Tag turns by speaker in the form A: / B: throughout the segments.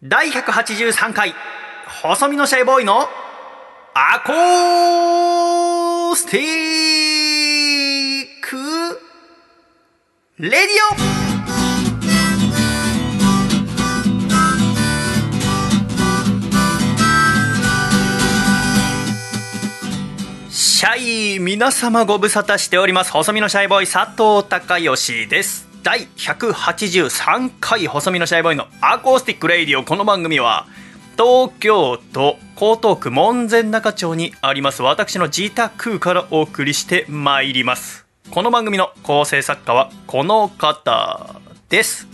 A: 第183回細身のシャイボーイのアコースティックレディオ。シャイ皆様ご無沙汰しております。細身のシャイボーイ佐藤孝義です。第183回細身のシャイボーイのアコースティックレイディオ。この番組は東京都江東区門前仲町にあります。私の自宅からお送りしてまいります。この番組の構成作家はこの方です。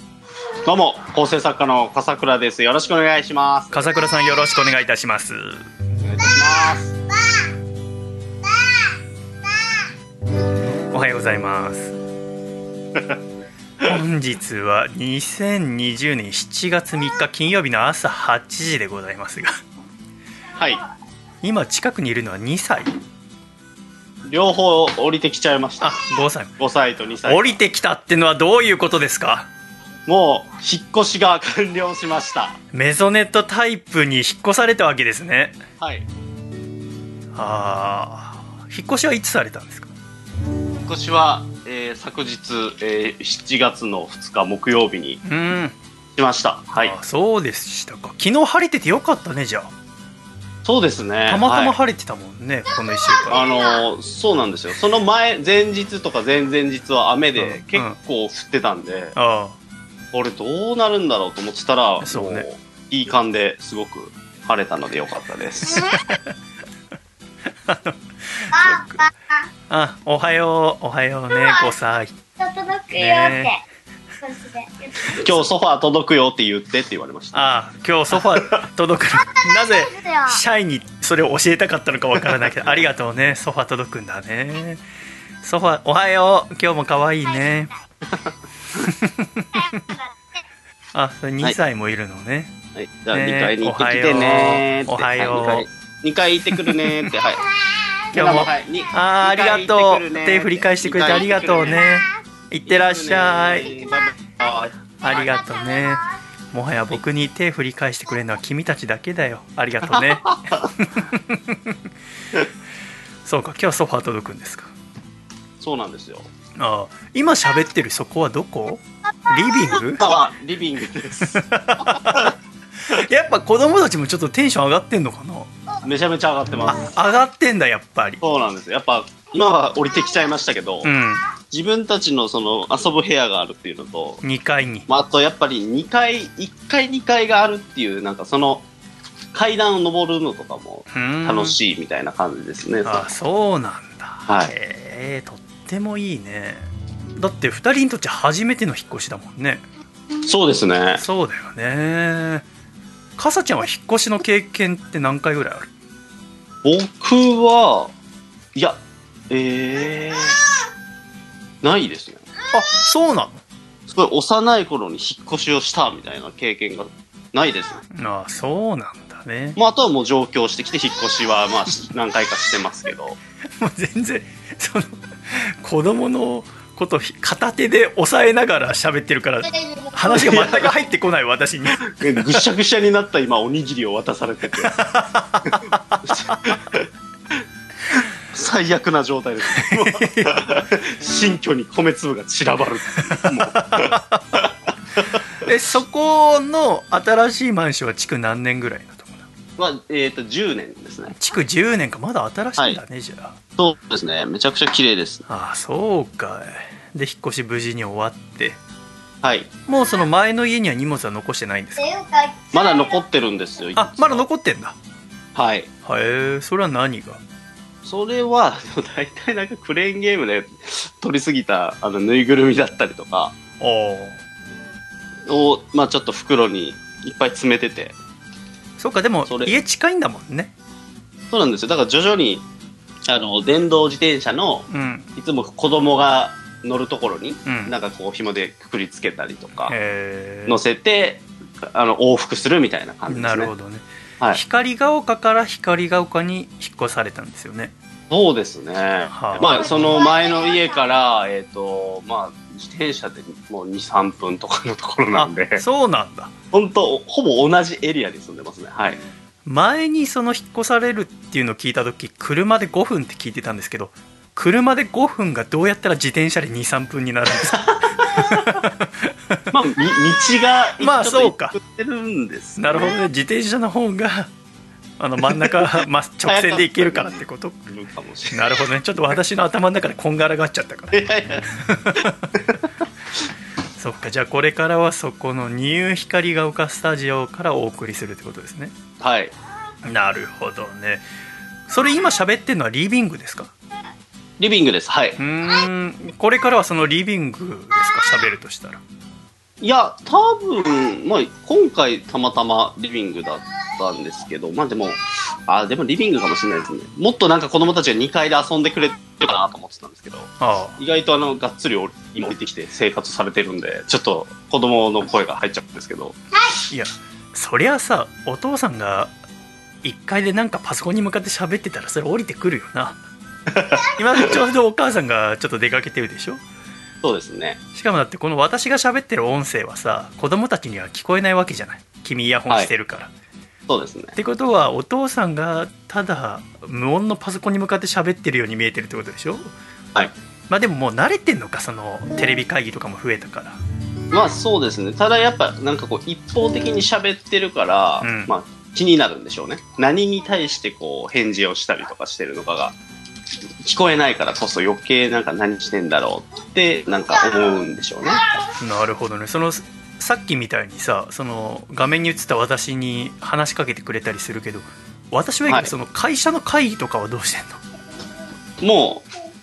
B: どうも構成作家の笠倉です。よろしくお願いします。
A: 笠倉さんよろしくお願いいたします。
B: お願いいたします。
A: おはようございます本日は2020年7月3日金曜日の朝8時でございますが
B: はい。
A: 今近くにいるのは2歳。
B: 両方降りてきちゃいました。
A: あ5歳。
B: 5歳と2歳。
A: 降りてきたってのはどういうことですか？
B: もう引っ越しが完了しました。
A: メゾネットタイプに引っ越されたわけですね。
B: はい。
A: ああ引っ越しはいつされたんですか？
B: 引っ越しは、えー昨日、えー7月の2日木曜日に
A: うん。
B: しました。はい。
A: あそうでしたか。昨日晴れててよかったねじゃ
B: そうですね。
A: あたまたま
B: はい。
A: 晴れてたもんね、この1週間。
B: あのーそうなんですよ。その前前日とか前々日は雨
A: うん。
B: で結構降ってたんで、
A: あ
B: 俺どうなるんだろうと思ってたら
A: そうね。
B: もういい感ですごく晴れたのでよかったです。
A: あおはようおはようね5歳
C: 届くよって、
B: 今日ソファー届くよって言ってって言われました。
A: あ今日ソファ届くの。なぜシャイにそれを教えたかったのかわからないけど ありがとうね。ソファ届くんだね。ソファおはよう。今日も可愛いね。あそれ2歳もいるのね、
B: はい、じゃあ
A: ね
B: 2階に行ってきてね
A: おはよう。
B: はい、2階2階行ってくるねーって。はい
A: 今日も。あーありがとう。手振り返してくれてありがとうね。い。ってらっしゃい。ありがとうね。もはや僕に手振り返してくれるのは君たちだけだよ。ありがとうね。そうか今日ソファー届くんですか？
B: そうなんですよ。
A: ああ今喋ってるそこはどこ？リビング？
B: あリビングです
A: やっぱ子供たちもちょっとテンション上がってんのかな？
B: めちゃめちゃ上がってます。
A: あ上がってんだやっぱり。
B: そうなんです。よやっぱ今は降りてきちゃいましたけど、
A: うん。
B: 自分たちのその遊ぶ部屋があるっていうのと、
A: 2階に。
B: まあ、あとやっぱり2階1階2階があるっていうなんかその階段を登るのとかも
A: うん。
B: 楽しいみたいな感じですね、
A: あそうなんだ。
B: はい。
A: へえとってもいいね。だって2人にとって初めての引っ越しだもんね。
B: そうですね。
A: そうだよねかさちゃんは引っ越しの経験って何回ぐらいある？
B: 僕はいやえー、ないですね
A: あそうな
B: すごい幼い頃に引っ越しをしたみたいな経験がないですね
A: のあそうなんだね。
B: まあ、あとはもう上京してきて引っ越しはまあし何回かしてますけど。
A: もう全然その子供のことひ片手で押さえながら喋ってるから話が全く入ってこない私に。
B: ぐしゃぐしゃになった今おにぎりを渡されてて。最悪な状態です。新居に米粒が散らばる。もう。
A: えそこの新しいマンションは築何年ぐらいの？ところ
B: まあえっ、と10年ですね。
A: 築10年か。まだ新しいんだね、じゃあ。
B: そうですね。めちゃくちゃ綺麗です。
A: ああそうかい。で引っ越し無事に終わって。
B: はい。
A: もうその前の家には荷物は残してないんですか？
B: まだ残ってるんですよ
A: あまだ残ってんだ。
B: はい。
A: へえそれは何が？
B: それは大体なんかクレーンゲームで取りすぎたあのぬいぐるみだったりとか。
A: お
B: を、まあ、ちょっと袋にいっぱい詰めてて
A: そうかでも
B: それ。
A: 家近いんだもんね。
B: そうなんですよ。だから徐々にあの電動自転車の
A: うん。
B: いつも子供が乗るところに、
A: うん。
B: なんかこう紐でくくりつけたりとか
A: へ
B: 乗せてあの往復するみたいな感
A: え
B: じですね。
A: なるほどね、
B: はい。
A: 光が丘から光が丘に引っ越されたんですよね。
B: そうですね、
A: はあ。
B: まあその前の家からえっ、とまあ自転車でもう2、3分とかのところなんで。
A: あ、そうなんだ。
B: 本当ほぼ同じエリアに住んでますね。はい。
A: 前にその引っ越されるっていうのを聞いた時車で5分って聞いてたんですけど車で5分がどうやったら自転車で23分になるんですか？
B: まあ、み道が、
A: まあそうか。
B: 行ってるんです、
A: なるほどね。自転車の方があの真ん中、ま、直線で行けるからってこと？
B: な
A: るほどね。ちょっと私の頭の中でこんがらがっちゃったから。そっか。じゃあこれからはそこのニュー光が丘スタジオからお送りするってことですね。
B: はい。
A: なるほどね。それ今喋ってるのはリビングですか？
B: リビングです。はい。
A: うーん。これからはそのリビングですか？喋るとしたら
B: いや、多分、まあ、今回たまたまリビングだったんですけど、まあでも、あ、でもリビングかもしれないですね。もっとなんか子供たちが2階で遊んでくれるかなと思ってたんですけど、
A: あ
B: 意外とあの、がっつり今置いてきて生活されてるんで、ちょっと子供の声が入っちゃうんですけど、
A: あいやそりゃさお父さんが1階でなんかパソコンに向かって喋ってたらそれ降りてくるよな。今ちょうどお母さんがちょっと出かけてるでしょ？
B: そうですね。
A: しかもだってこの私が喋ってる音声はさ子供たちには聞こえないわけじゃない君イヤホンしてるから、
B: そうですね
A: っ。てことはお父さんがただ無音のパソコンに向かって喋ってるように見えてるってことでしょ？
B: はい。
A: まあでももう慣れてんのかそのテレビ会議とかも増えたから
B: まあそうですね。ただやっぱなんかこう一方的に喋ってるから、
A: うん
B: まあ気になるんでしょうね。何に対してこう返事をしたりとかしてるのかが聞こえないからこそ余計なんか何してんだろうってなんか思うんでしょうね。
A: なるほどね。そのさっきみたいにさその画面に映った私に話しかけてくれたりするけど私はその会社の会議とかはどうしてんの？
B: も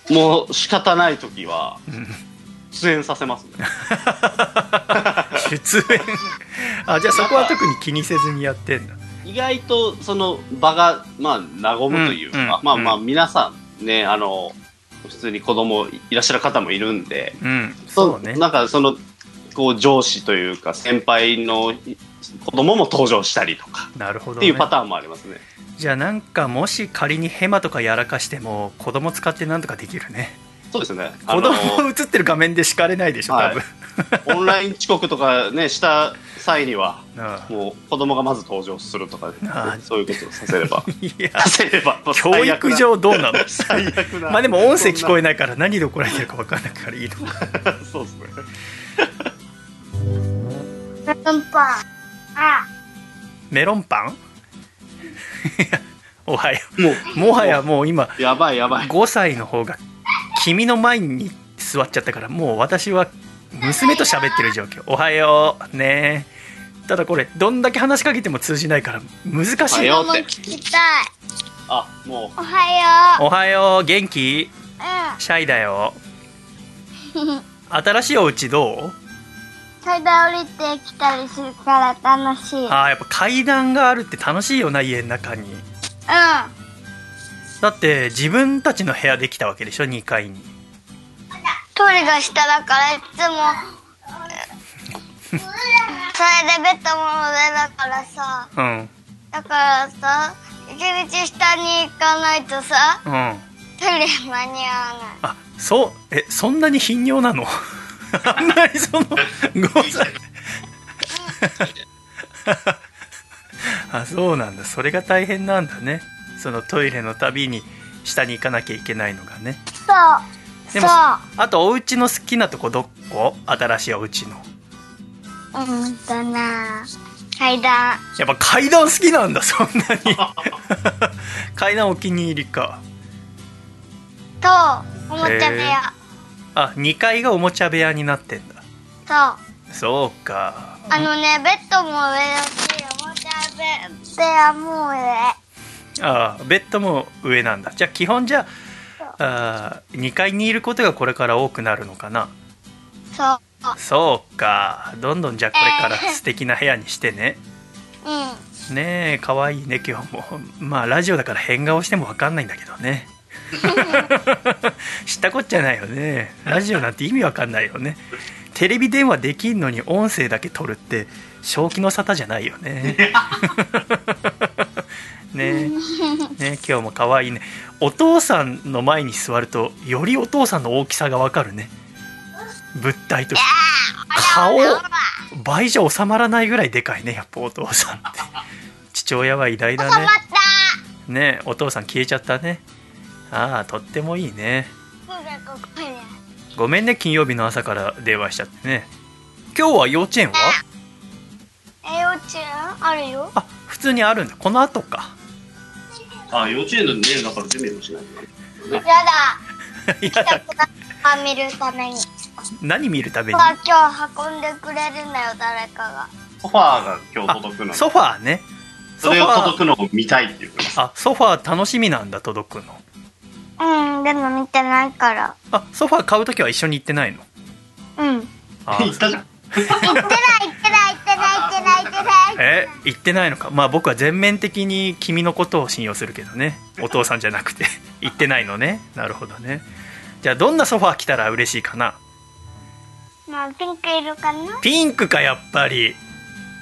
B: う、もう仕方ない時は
A: うん。
B: 出演させますね。
A: 出演。あじゃあそこは特に気にせずにやってんだ。
B: 意外とその場がまあ和むというか、
A: うんうん
B: まあまあ
A: うん
B: 皆さんね、あの、普通に子供いらっしゃる方もいるんで、
A: うん。そうね。
B: なんかそのこう上司というか先輩の子供も登場したりとか。
A: なるほど、ね、
B: っていうパターンもありますね。
A: じゃあなんかもし仮にヘマとかやらかしても子供使ってなんとかできるね
B: そうですね。あ
A: 子
B: の
A: 供映ってる画面で叱れないでしょ多分、
B: オンライン遅刻とかねした際にはもう子供がまず登場するとか、
A: ああ。
B: そういうことをさせれば。
A: いや。
B: させれば
A: 教育上どうなの？
B: 最悪な。
A: まあでも音声聞こえ
B: い
A: ないから何で怒られてるか分かんないからいいのか
B: そうですね。
C: うんぱあ。
A: メロンパン？おはよ
B: も
A: うもはやもう今
B: うやばいやばい。
A: 5歳の方が君の前に座っちゃったからもう私は娘と喋ってる状況。おはよう。ね。ただこれどんだけ話しかけても通じないから難しい。
B: おはよう
C: も聞きたい。
B: あも
C: おはよ
A: おはよう。元気？
C: う
A: シャイだよ。
C: う ん
A: 新しいお家どう？
C: 階段降りてきたりするから楽しい。うん
A: あーやっぱ階段があるって楽しいよな家の中にだって自分たちの部屋できたわけでしょ？2階に。
C: トイレが下だからいつもそれでベッドも上だからさ。
A: うん。
C: だからさ一日下に行かないとさ
A: うん。
C: トイレ間に合わない。
A: あそう？えそんなに頻尿なの？あんまりその5歳 あそうなんだ。それが大変なんだねそのトイレのたびに下に行かなきゃいけないのがね。
C: そう。
A: でも
C: そ
A: あとお家の好きなとこどこ？新しいお家の。
C: ううんとな。階段。
A: やっぱ階段好きなんだそんなに。階段お気に入りか。
C: とおもちゃ部屋、
A: あ2階がおもちゃ部屋になってんだ。
C: そう。
A: そうか。
C: あのね、ベッドも上だし、おもちゃ部屋も上。
A: ああベッドも上なんだ。じゃあ基本じゃああ2階にいることがこれから多くなるのかな？
C: そう。
A: そうか。どんどんじゃあこれから素敵な部屋にしてね。
C: うん。
A: ねえかわいいね今日も。まあラジオだから変顔しても分かんないんだけどね。知ったこっちゃないよね。ラジオなんて意味わかんないよね。テレビ電話できんのに音声だけ取るって正気の沙汰じゃないよね ね。ね今日も可愛いね。お父さんの前に座るとよりお父さんの大きさがわかるね。物体として。顔倍じゃ収まらないぐらいでかいねやっぱお父さんって父親は偉大だねねお父さん消えちゃったねああとってもいいねごめんね金曜日の朝から電話しちゃってね今日は幼稚園は
C: え幼稚園あるよ
A: あ普通にあるんだこの後か
B: あ、幼稚園のね、だから準備もしない。とね。
C: やだ。来見るために。
A: 何見るために？
C: あ今日運んでくれるんだよ誰かが。
B: ソファーが今日届くの。
A: ソファーね。
B: それを届くのを見たいって言ってます。
A: あソファー楽しみなんだ届くの。
C: うんでも見てないから。
A: あソファー買う時は一緒に行ってないの？
C: うん。
A: あ
B: 言ったじゃん。
C: 行ってない行ってない行ってない行ってない
A: え言ってないのか？まあ僕は全面的に君のことを信用するけどね。お父さんじゃなくて。言ってないのね。なるほどね。じゃあどんなソファー来たら嬉しいかな？
C: まあピンク色かな？
A: ピンクかやっぱり。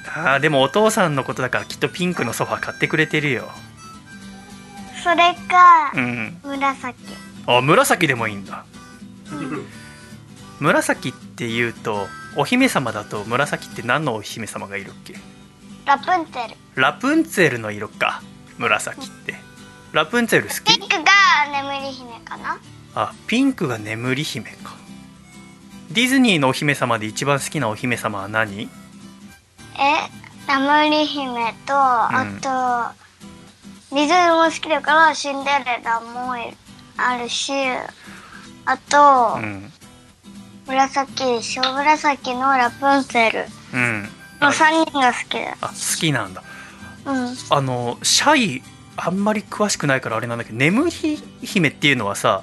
A: あーでもお父さんのことだからきっとピンクのソファー買ってくれてるよ。
C: それか
A: うん。
C: 紫。
A: あ紫でもいいんだ。紫っていうとお姫様だと紫って何のお姫様がいるっけ？
C: ラプンツェル。
A: ラプンツェルの色か。紫って。ラプンツェル好き？
C: ピンクが眠り姫かな？
A: あピンクが眠り姫か。ディズニーのお姫様で一番好きなお姫様は何？
C: え眠り姫と、あとディズニーも好きだからシンデレラもあるしあと、
A: うん
C: 紫小紫のラプンツェル。
A: うん。
C: の
A: あ
C: 3人が好きだ
A: あ好きなんだ。
C: うん。
A: あのシャイあんまり詳しくないからあれなんだけど眠り姫っていうのはさ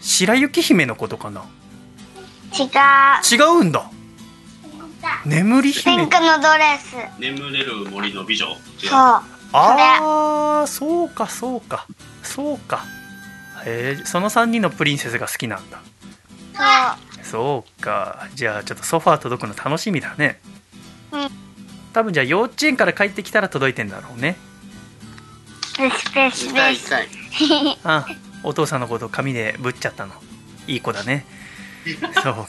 A: 白雪姫のことかな？
C: 違う。
A: 違うんだ。眠り
C: ピ
A: 姫。
C: ンクのドレス。
B: 眠れる森の美女。違う
C: そう。
A: ああそうかそうか。そうか。へえその3人のプリンセスが好きなんだ。
C: そう
A: そうか。じゃあちょっとソファー届くの楽しみだね。
C: うん。
A: 多分じゃあ幼稚園から帰ってきたら届いてんだろうね。
C: ペシペシペ。
A: あお父さんのこと紙でぶっちゃったの。いい子だね。そうか。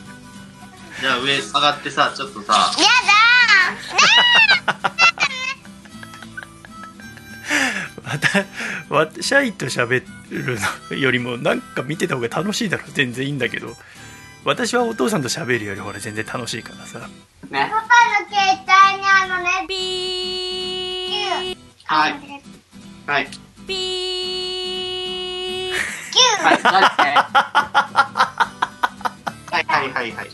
B: じゃあ上上がってさ、ちょっとさ、
C: や
A: ま わシャイと喋るのよりもなんか見てた方が楽しいだろ全然いいんだけど私はお父さんと喋るよりほら全然楽しいからさ。
B: ね。
C: だパパの携帯にあのねビー。
B: はい。はい。
C: キュ
B: はい。はい。はいはいはい。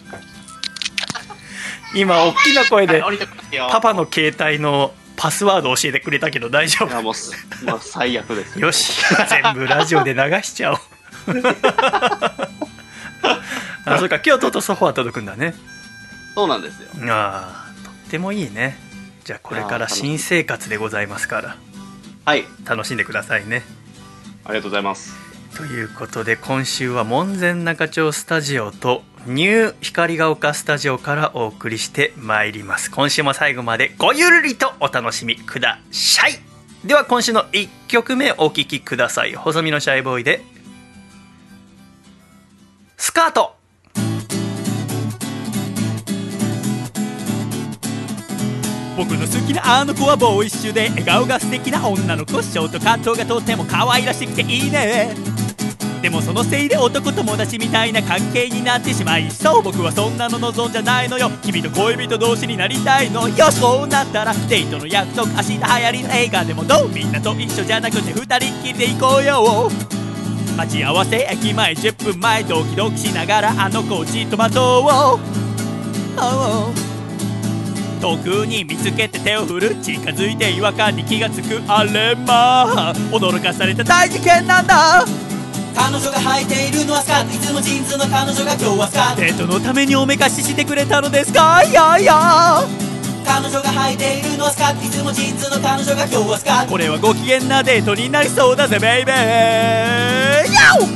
A: 今大きな声で。パパの携帯のパスワード教えてくれたけど大丈
B: いやもう最悪です。
A: 夫よし全部ラジオで流しちゃおう あそうか今日とソファー届くんだね
B: そうなんですよ。
A: ああとってもいいねじゃあこれから新生活でございますから
B: はい。
A: 楽しんでくださいね
B: ありがとうございます。
A: ということで今週は門前仲町スタジオとニュー光が丘スタジオからお送りしてまいります。今週も最後までごゆるりとお楽しみください。では今週の1曲目お聴きください。細身のシャイボーイでスカート。
D: 僕の好きなあの子はボーイッシュで笑顔が素敵な女の子。ショートカットがとっても可愛らしくていいね。でもそのせいで男友達みたいな関係になってしまいそう僕はそんなの望んじゃないのよ。君と恋人同士になりたいのよ。そうなったらデートの約束明日流行りの映画でもどう？みんなと一緒じゃなくて二人っきりで行こうよ。待ち合わせ駅前10分前ドキドキしながらあの子をじっと待とう、Oh 遠くに見つけて手を振る近づいて違和感に気がつくあれまあ驚かされた大事件なんだ。
E: 彼女が履いているのはスカートいつもジーンズの彼女が今日はスカート
D: デートのためにおめかししてくれたのですか？いやいや。
E: 彼女が履いているのはスカートいつもジーンズの彼女が今日はスカート
D: これはご機嫌なデートになりそうだぜベイベーヤオ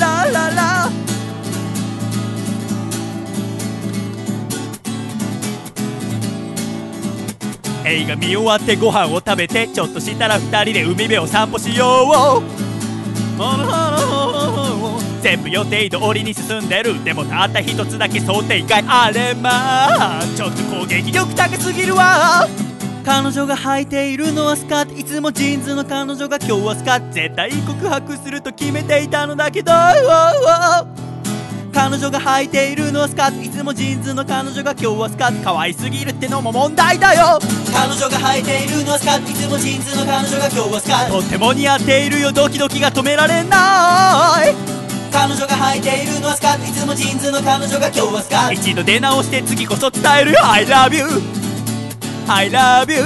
D: ラララ永が見終わってご飯を食べてちょっとしたら二人で海辺を散歩しよう。全部予定通りに進んでるでもたった一つだけ想定外あれまちょっと攻撃力高すぎるわ彼女が履いているのはスカートいつもジーンズの彼女が今日はスカート絶対告白すると決めていたのだけど彼女が履いているのはスカート。いつもジーンズの彼女が今日はスカート。可愛すぎるってのも問題だよ。
E: 彼女が履いているのはスカート。いつもジーンズの彼女が今日はスカート。
D: とっても似合っているよ。ドキドキが止められない。
E: 彼女が履いているのはスカート。いつもジーンズの彼女が今日はスカート。
D: 一度出直して次こそ伝えるよ。I love you I love you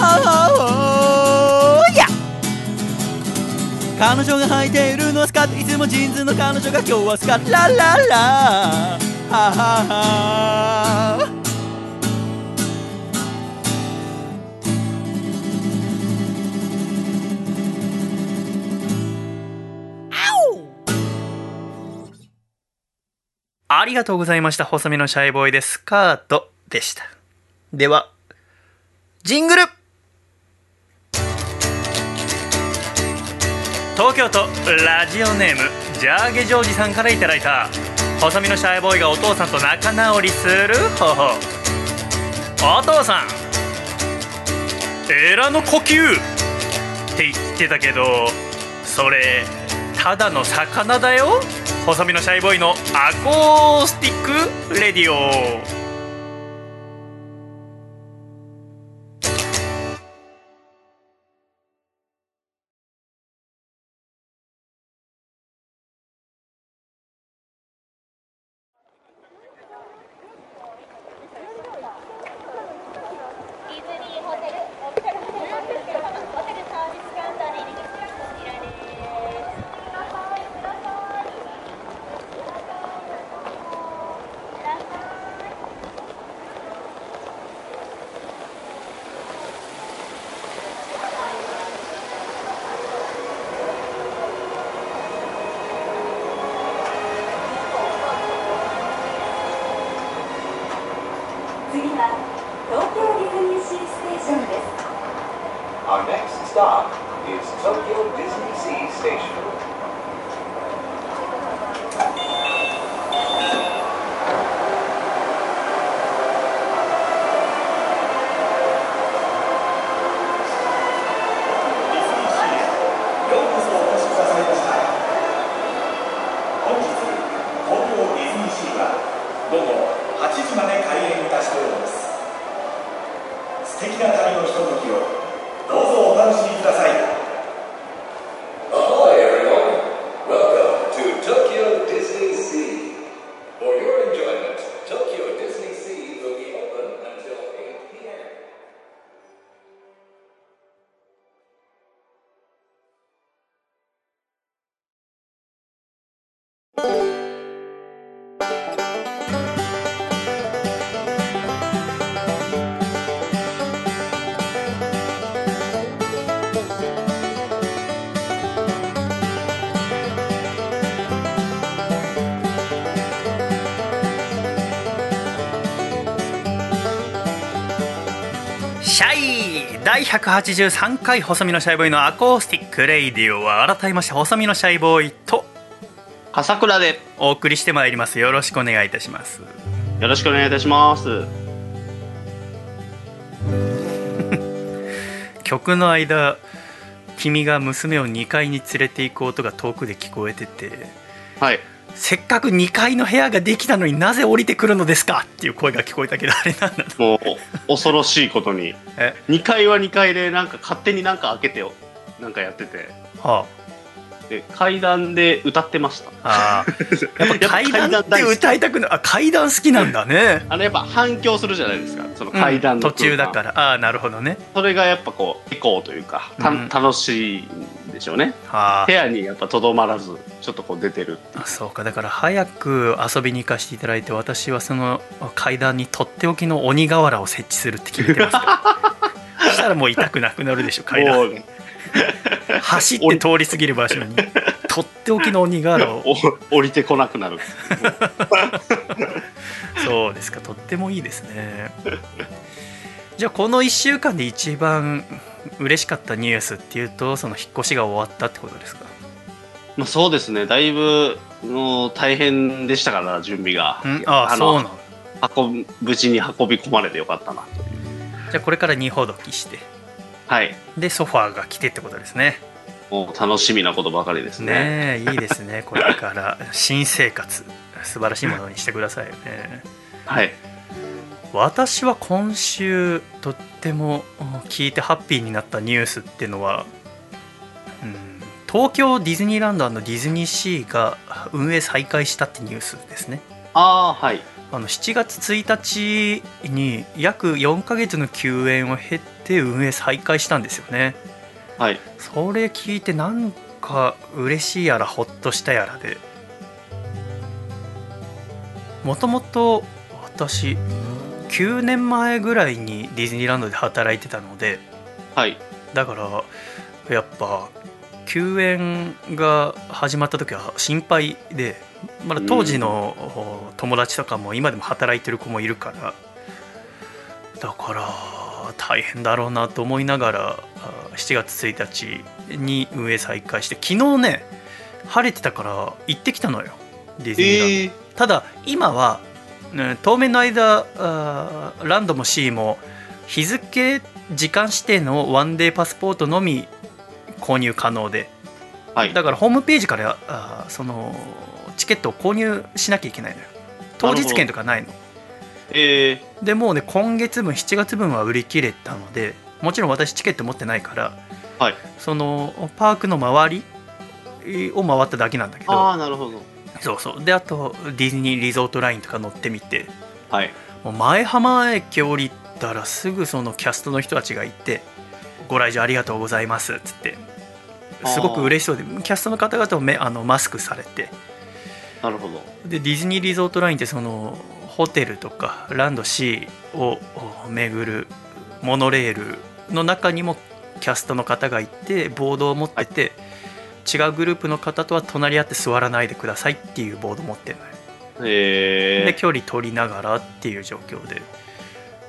D: oh, yeah 彼女が履いているのはスカートいつもジーンズの彼女が今日はスカートラララははは
A: ありがとうございました。細身のシャイボーイでスカートでした。では、ジングル東京都ラジオネームジャーゲジョージさんからいただいた。細身のシャイボーイがお父さんと仲直りする方法。お父さんエラの呼吸って言ってたけどそれただの魚だよ。細身のシャイボーイのアコースティックレディオ。
F: 次は東京ディズニーシーステーションです
G: Our next stop is Tokyo Disney Sea Station.
A: 183回細身のシャイボーイのアコースティックレイディオは改めまして細身のシャイボーイと
B: 笠倉で。
A: お送りしてまいります。よろしくお願いいたします。
B: よろしくお願いいたします。
A: 曲の間君が娘を2階に連れて行く音が遠くで聞こえてて。
B: はい
A: せっかく2階の部屋ができたのになぜ降りてくるのですかっていう声が聞こえたけどあれなんだ
B: もう恐ろしいことに。
A: え
B: ？2階は2階でなんか勝手になんか開けてよ。なんかやってて。
A: は
B: で階段で歌ってました。
A: ああー。やっぱ階段っ歌いたくないあ階段好きなんだね。
B: あのやっぱ反響するじゃないですか。その階段の
A: うん途中だから。ああなるほどね。
B: それがやっぱこうエコーというかた、
A: うん
B: 楽しいんでしょうね。
A: は
B: 部屋にやっぱとどまらずちょっとこう出てる
A: あそうか。だから早く遊びに行かせていただいて私はその階段にとっておきの鬼瓦を設置するって決めてますから。そしたらもう痛くなくなるでしょ階段 走って通り過ぎる場所にとっておきの鬼瓦を
B: お降りてこなくなる。
A: そうですかとってもいいですね。じゃあこの1週間で一番嬉しかったニュースっていうとその引っ越しが終わったってことですか？
B: まあ、そうですね、だいぶの大変でしたから、準備が。
A: ん？ああそうなの
B: 運ぶ無事に運び込まれてよかったなという。
A: じゃあこれから二ほどきして
B: はい。
A: でソファーが来てってことですね
B: もう楽しみなことばかりですね。
A: ねえいいですね これから新生活素晴らしいものにしてくださいよね
B: はい。
A: 私は今週とってもうん聞いてハッピーになったニュースっていうのは、うん、東京ディズニーランドディズニーシーが運営再開したってニュースですね
B: ああ、はい。
A: あの7月1日に約4ヶ月の休園を経て運営再開したんですよね
B: はい。
A: それ聞いてなんか嬉しいやらほっとしたやらでもともと私9年前ぐらいにディズニーランドで働いてたので
B: はい。
A: だからやっぱ休園が始まった時は心配でまだ当時のお友達とかも今でも働いてる子もいるからだから大変だろうなと思いながらあ7月1日に運営再開して昨日ね晴れてたから行ってきたのよディズニーランド。
B: ええ
A: ただ今は、ね当面の間あーランドもシーも日付時間指定のワンデーパスポートのみ購入可能で
B: はい。
A: だからホームページからあーそのチケットを購入しなきゃいけないのよ当日券とかないの
B: ええ
A: でもうね今月分7月分は売り切れたのでもちろん私チケット持ってないから、
B: はい
A: そのパークの周りを回っただけなんだけど
B: ああ、なるほど。
A: そうそうであとディズニーリゾートラインとか乗ってみて
B: はい。
A: もう前浜駅降りたらすぐそのキャストの人たちがいて「ご来場ありがとうございます」っつってすごく嬉しそうでキャストの方々もめあのマスクされて
B: なるほど。
A: でディズニーリゾートラインってそのホテルとかランド C を巡るモノレールの中にもキャストの方がいてボードを持ってて、違うグループの方とは隣り合って座らないでくださいっていうボード持ってるのよ。
B: ええ
A: で距離取りながらっていう状況で。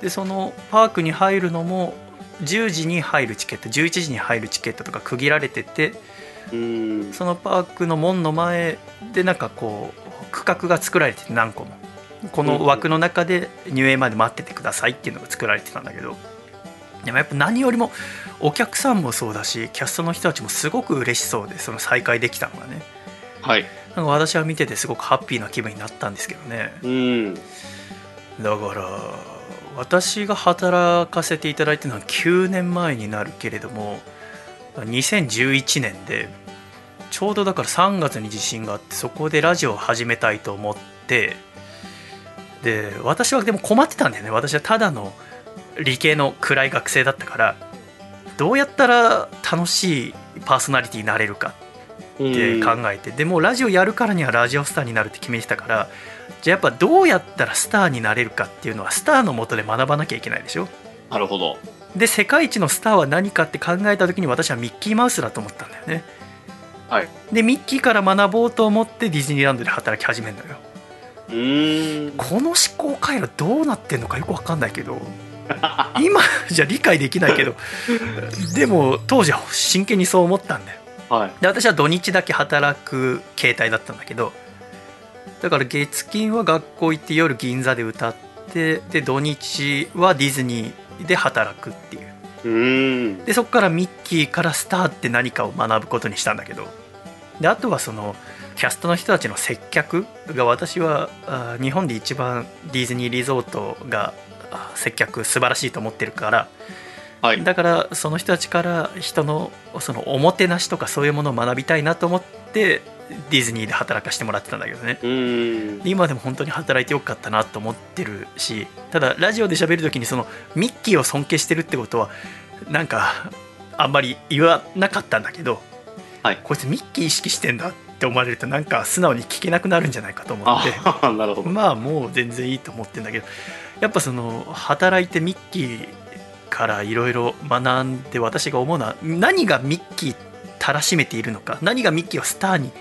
A: でそのパークに入るのも10時に入るチケット11時に入るチケットとか区切られてて
B: うん。
A: そのパークの門の前でなんかこう区画が作られてて何個もこの枠の中で入園まで待っててくださいっていうのが作られてたんだけどでもやっぱ何よりもお客さんもそうだしキャストの人たちもすごく嬉しそうでその再会できたのがね
B: はい。
A: なんか私は見ててすごくハッピーな気分になったんですけどね
B: うん。
A: だから私が働かせていただいてるのは9年前になるけれども2011年でちょうどだから3月に地震があってそこでラジオを始めたいと思ってで私はでも困ってたんだよね私はただの理系の暗い学生だったからどうやったら楽しいパーソナリティになれるかって考えて、でもラジオやるからにはラジオスターになるって決めてたからじゃあやっぱどうやったらスターになれるかっていうのはスターのもとで学ばなきゃいけないでしょ
B: なるほど。
A: で世界一のスターは何かって考えた時に私はミッキーマウスだと思ったんだよね
B: はい。
A: でミッキーから学ぼうと思ってディズニーランドで働き始めるのよ。この思考回路どうなってんのかよく分かんないけど。今 じゃ理解できないけど。でも当時は真剣にそう思ったんだよ。
B: はい。
A: で私は土日だけ働く形態だったんだけど。だから月金は学校行って夜銀座で歌ってで土日はディズニーで働くっていう。でそこからミッキーからスターって何かを学ぶことにしたんだけど。であとはそのキャストの人たちの接客が私はあ日本で一番ディズニーリゾートがあ接客素晴らしいと思ってるから。
B: はい。
A: だからその人たちから人のそのおもてなしとかそういうものを学びたいなと思ってディズニーで働かせてもらってたんだけどね。今でも本当に働いてよかったなと思ってるしただラジオで喋る時にそのミッキーを尊敬してるってことはなんかあんまり言わなかったんだけど、
B: はい。
A: こいつミッキー意識してんだって思われるとなんか素直に聞けなくなるんじゃないかと思って
B: ああ、なるほど。
A: まあもう全然いいと思ってんだけどやっぱその働いてミッキーからいろいろ学んで私が思うのは何がミッキーたらしめているのか何がミッキーをスターに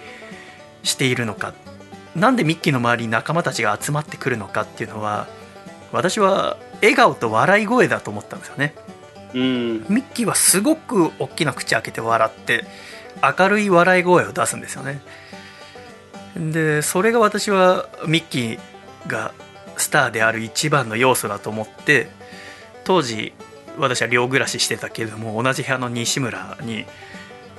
A: しているのかなんでミッキーの周りに仲間たちが集まってくるのかっていうのは私は笑顔と笑い声だと思ったんですよね
B: うん。
A: ミッキーはすごく大きな口開けて笑って明るい笑い声を出すんですよねでそれが私はミッキーがスターである一番の要素だと思って当時私は寮暮らししてたけれども同じ部屋の西村に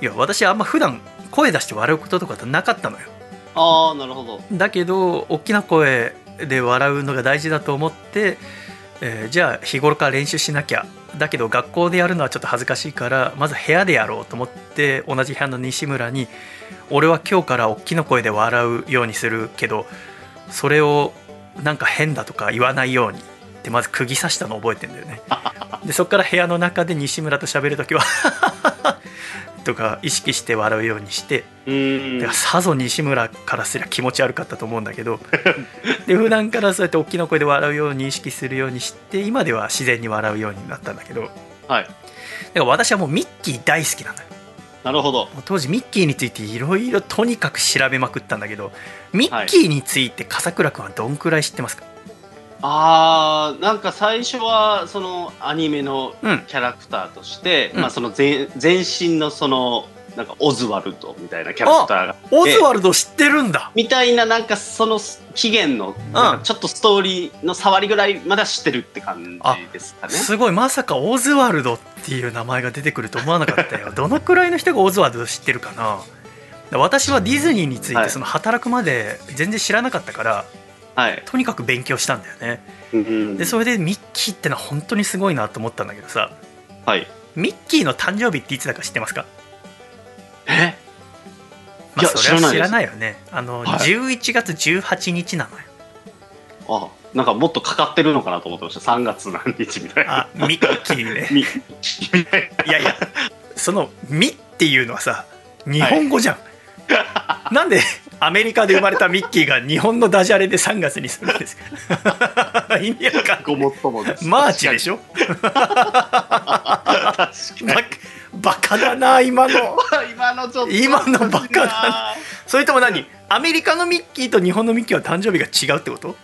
A: いや私あんま普段声出して笑うこととかってなかったのよ
B: ああ、なるほど。
A: だけど大きな声で笑うのが大事だと思って、えーじゃあ日頃から練習しなきゃだけど学校でやるのはちょっと恥ずかしいからまず部屋でやろうと思って同じ部屋の西村に「俺は今日からおっきな声で笑うようにするけどそれをなんか変だとか言わないように」ってまず釘刺したの覚えてんだよね。でそっから部屋の中で西村と喋る時はとか意識して笑うようにして
B: うん
A: だからさぞ西村からすりゃ気持ち悪かったと思うんだけど で普段からそうやって大きな声で笑うように意識するようにして今では自然に笑うようになったんだけどだか
B: はい。
A: ら私はもうミッキー大好きなんだよ
B: なるほど。
A: 当時ミッキーについていろいろとにかく調べまくったんだけどミッキーについて笠倉君はどんくらい知ってますか、
B: ああ、なんか最初は、そのアニメの
A: うん
B: キャラクターとして、
A: うん
B: まあその全全身のその、なんかオズワルドみたいなキャラクターが。
A: オズワルド知ってるんだ
B: みたいな、なんかその起源の、ちょっとストーリーの触りぐらいまでは知ってるって感じですかね。
A: すごいまさかオズワルドっていう名前が出てくると思わなかったよ どのくらいの人がオズワルド知ってるかな私はディズニーについてその働くまで全然知らなかったから、
B: はい。
A: とにかく勉強したんだよね。
B: うん
A: でそれでミッキーってのは本当にすごいなと思ったんだけどさ。
B: はい。
A: ミッキーの誕生日っていつだか知ってますか？
B: え？
A: まあそれは知ら
B: ない
A: よね。あの、
B: はい。
A: 11月18日なのよ。
B: あ、なんかもっとかかってるのかなと思ってました。3月何日みたいな。
A: あミッキーね。
B: みみたい
A: いやいやその「ミ」っていうのはさ日本語じゃん、なんでアメリカで生まれたミッキーが日本のダジャレで3月にするんですか 意味わかん
B: ごもっともです。
A: マーチでしょ？ババカだな今の
B: に。今のちょっと。
A: 今のバカだそれとも何？アメリカのミッキーと日本のミッキーは誕生日が違うってこと？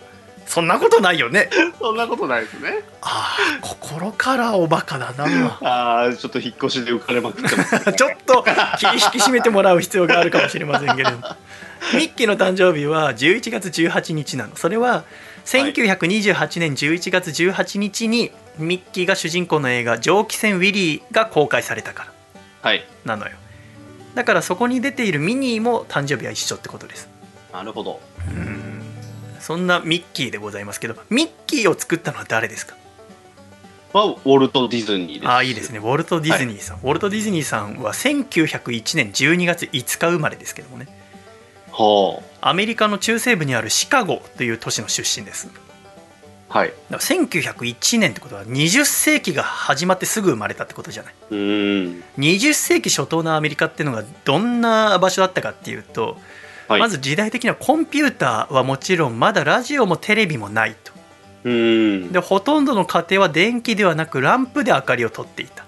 A: そんなことないよね
B: そんなことないですね。
A: ああ心からおバカだな
B: ああ、ちょっと引っ越しで浮かれまくってます。
A: ちょっと気引き締めてもらう必要があるかもしれませんけれども ミッキーの誕生日は11月18日なの。それは1928年11月18日にミッキーが主人公の映画「蒸気船ウィリー」が公開されたから
B: はい。
A: なのよ。だからそこに出ているミニーも誕生日は一緒ってことです。
B: なるほど。
A: そんなミッキーでございますけどミッキーを作ったのは誰ですか？
B: はウォルト・ディズニーです。
A: ああいいですね。ウォルト・ディズニーさん、ウォルト・ディズニーさんは1901年12月5日生まれですけどもね
B: は
A: アメリカの中西部にあるシカゴという都市の出身です
B: あ。はい。
A: だから1901年ってことは20世紀が始まってすぐ生まれたってことじゃない？う
B: ーん。
A: 20世紀初頭のアメリカっていうのがどんな場所だったかっていうと、
B: はい。
A: まず時代的にはコンピューターはもちろんまだラジオもテレビもないと
B: うーん。
A: でほとんどの家庭は電気ではなくランプで明かりを取っていた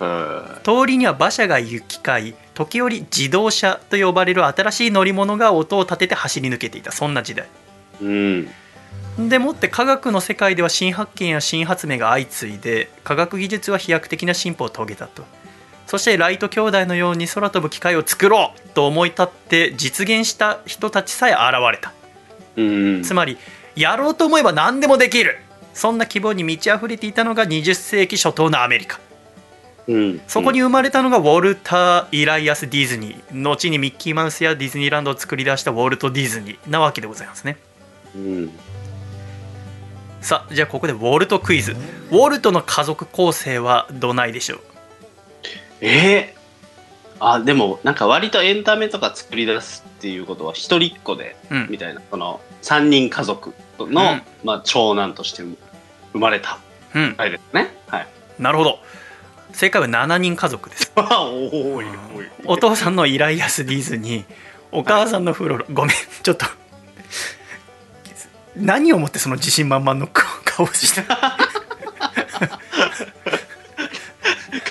B: えー
A: 通りには馬車が行き交い時折自動車と呼ばれる新しい乗り物が音を立てて走り抜けていたそんな時代
B: うん。
A: でもって科学の世界では新発見や新発明が相次いで科学技術は飛躍的な進歩を遂げたとそしてライト兄弟のように空飛ぶ機械を作ろうと思い立って実現した人たちさえ現れた
B: うん。
A: つまりやろうと思えば何でもできるそんな希望に満ち溢れていたのが20世紀初頭のアメリカ
B: うん。
A: そこに生まれたのがウォルター・イライアス・ディズニー。後にミッキーマウスやディズニーランドを作り出したウォルト・ディズニーなわけでございますね。
B: うん。
A: さあじゃあここでウォルトクイズ。ウォルトの家族構成はどないでしょう？
B: えー。あ、でも、なんか割とエンタメとか作り出すっていうことは一人っ子で、
A: うん。
B: みたいな、その3人家族の、
A: うん。
B: まあ、長男として生まれた。
A: うん。
B: あれですね。はい。
A: なるほど正解は7人家族です。
B: お
A: 父さんのイライアス・ディズニーお母さんのフロロごめんちょっと何をもってその自信満々の顔をして。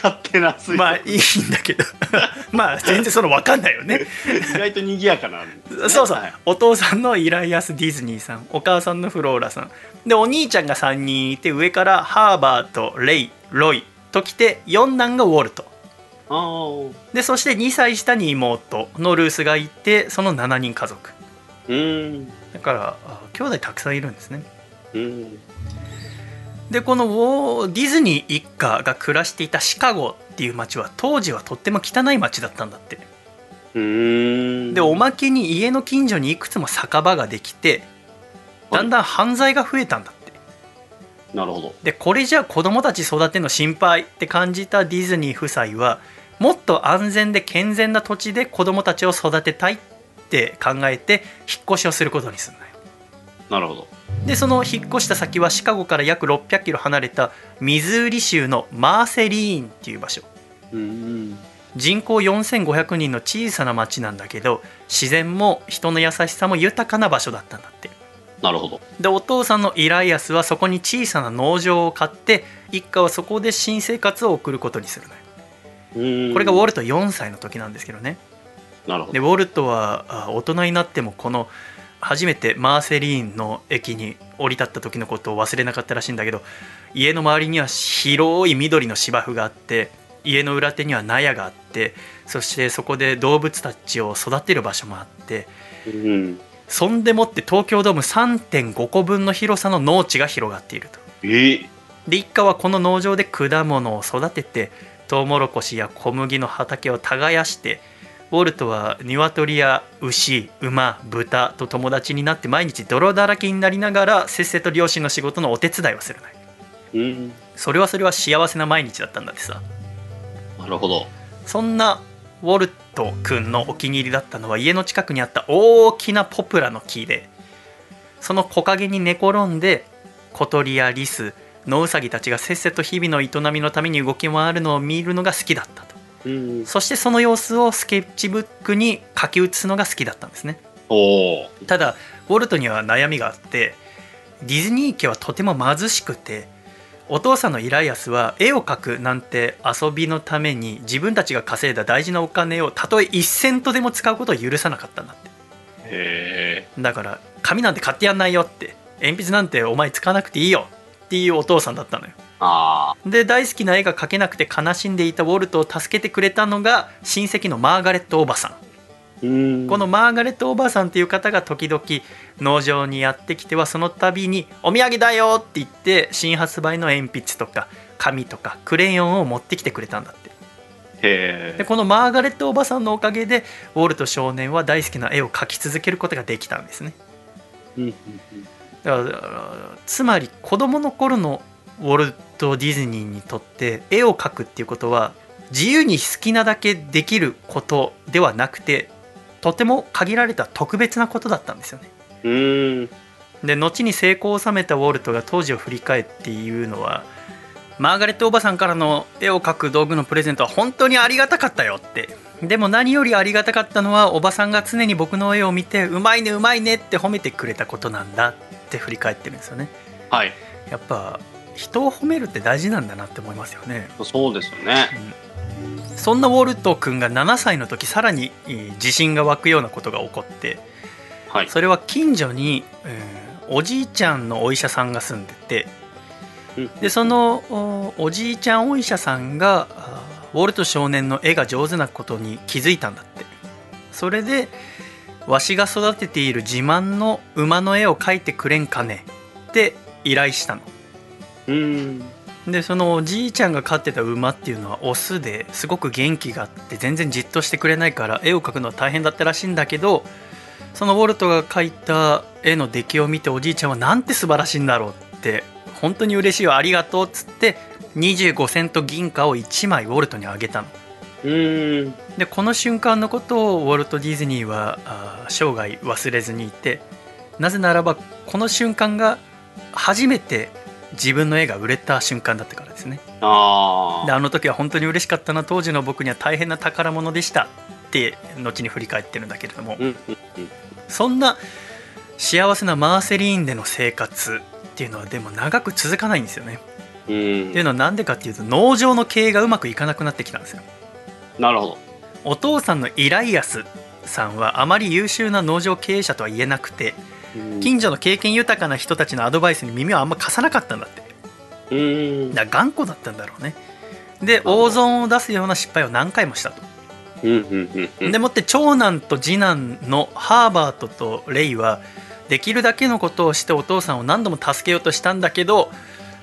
B: 勝手な推
A: まあいいんだけど。まあ全然その分かんないよね。
B: 意外と賑やかなね。
A: そうそう、
B: はい。
A: お父さんのイライアス・ディズニーさんお母さんのフローラさん。でお兄ちゃんが3人いて上からハーバーとレイロイときて四男がウォルト。でそして2歳下に妹のルースがいてその7人家族。だからあ兄弟たくさんいるんですね。
B: うん。
A: でこのウォディズニー一家が暮らしていたシカゴっていう街は当時はとっても汚い街だったんだって。でおまけに家の近所にいくつも酒場ができてだんだん犯罪が増えたんだって
B: なるほど。
A: でこれじゃあ子供たち育てるの心配って感じたディズニー夫妻はもっと安全で健全な土地で子供たちを育てたいって考えて引っ越しをすることにするのよ。
B: なるほど。
A: でその引っ越した先はシカゴから約600キロ離れたミズーリ州のマーセリーンっていう場所。
B: うーん。
A: 人口4500人の小さな町なんだけど自然も人の優しさも豊かな場所だったんだって
B: なるほど。
A: でお父さんのイライアスはそこに小さな農場を買って一家はそこで新生活を送ることにするのよ。これがウォルト4歳の時なんですけどね。
B: なるほど。
A: でウォルトはあ大人になってもこの初めてマーセリーンの駅に降り立った時のことを忘れなかったらしいんだけど家の周りには広い緑の芝生があって家の裏手には納屋があってそしてそこで動物たちを育てる場所もあって
B: うん
A: そんでもって東京ドーム3.5個分の広さの農地が広がっていると。
B: えー、
A: で一家はこの農場で果物を育ててトウモロコシや小麦の畑を耕してウォルトは鶏や牛馬豚と友達になって毎日泥だらけになりながらせっせと両親の仕事のお手伝いをするのよ。
B: うん。
A: それはそれは幸せな毎日だったんだってさ。
B: なるほど。
A: そんなウォルト君のお気に入りだったのは家の近くにあった大きなポプラの木でその木陰に寝転んで小鳥やリス野ウサギたちがせっせと日々の営みのために動き回るのを見るのが好きだったと。
B: うん
A: そしてその様子をスケッチブックに書き写すのが好きだったんですね。ただウォルトには悩みがあってディズニー家はとても貧しくてお父さんのイライアスは絵を描くなんて遊びのために自分たちが稼いだ大事なお金をたとえ1セントでも使うことを許さなかったんだって。
B: へえ
A: だから紙なんて買ってやんないよって鉛筆なんてお前使わなくていいよっていうお父さんだったのよ。
B: あ
A: で大好きな絵が描けなくて悲しんでいたウォルトを助けてくれたのが親戚のマーガレットおばさんこのマーガレットおばさんっていう方が時々農場にやってきてはその度に「お土産だよ!」って言って新発売の鉛筆とか紙とかクレヨンを持ってきてくれたんだって。でこのマーガレットおばさんのおかげでウォルト少年は大好きな絵を描き続けることができたんですね。
B: うん
A: だからつまり子供の頃のウォルト・ディズニーにとって絵を描くっていうことは自由に好きなだけできることではなくてとても限られた特別なことだったんですよね。
B: うん。
A: で後に成功を収めたウォルトが当時を振り返って言うのはマーガレットおばさんからの絵を描く道具のプレゼントは本当にありがたかったよって。でも何よりありがたかったのはおばさんが常に僕の絵を見てうまいねうまいねって褒めてくれたことなんだって振り返ってるんですよね。
B: はい。
A: やっぱ人を褒めるって大事なんだなって思いますよね。
B: そうですよね
A: そんなウォルト君が7歳の時さらにえー自信が湧くようなことが起こって
B: はい。
A: それは近所に、えーおじいちゃんのお医者さんが住んでて
B: うん。
A: でそのおおじいちゃんお医者さんがウォルト少年の絵が上手なことに気づいたんだって。それでわしが育てている自慢の馬の絵を描いてくれんかねって依頼したの。
B: うん
A: でそのおじいちゃんが飼ってた馬っていうのはオスですごく元気があって全然じっとしてくれないから絵を描くのは大変だったらしいんだけどそのウォルトが描いた絵の出来を見ておじいちゃんはなんて素晴らしいんだろうって本当に嬉しいよありがとうっつって25セント銀貨を1枚ウォルトにあげたの。
B: うん。
A: でこの瞬間のことをウォルト・ディズニーはあー生涯忘れずにいてなぜならばこの瞬間が初めて自分の絵が売れた瞬間だったからですね。
B: あ
A: であの時は本当に嬉しかったな当時の僕には大変な宝物でしたって後に振り返ってるんだけれども。そんな幸せなマーセリーンでの生活っていうのはでも長く続かないんですよね。
B: うん。
A: っていうのはなんでかっていうと農場の経営がうまくいかなくなってきたんですよ。
B: なるほど。
A: お父さんのイライアスさんはあまり優秀な農場経営者とは言えなくて
B: うん
A: 近所の経験豊かな人たちのアドバイスに耳をあんま貸さなかったんだって。
B: うん。
A: だ頑固だったんだろうね。で大損を出すような失敗を何回もしたと。でもって長男と次男のハーバートとレイはできるだけのことをしてお父さんを何度も助けようとしたんだけど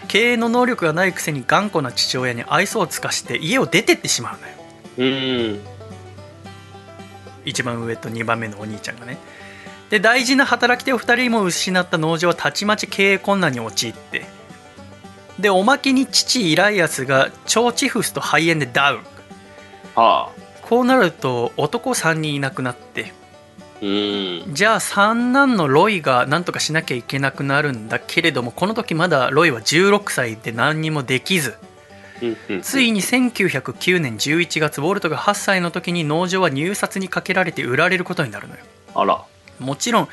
A: 経営の能力がないくせに頑固な父親に愛想を尽かして家を出てってしまうのよ。
B: うん。
A: 一番上と2番目のお兄ちゃんがねで大事な働き手を2人も失った農場はたちまち経営困難に陥って。でおまけに父イライアスが腸チフスと肺炎でダウン。
B: はあ。
A: こうなると男3人いなくなって。
B: うん。
A: じゃあ三男のロイが何とかしなきゃいけなくなるんだけれどもこの時まだロイは16歳で何にもできず。ついに1909年11月ウォルトが8歳の時に農場は入札にかけられて売られることになるのよ。
B: あら
A: もちろん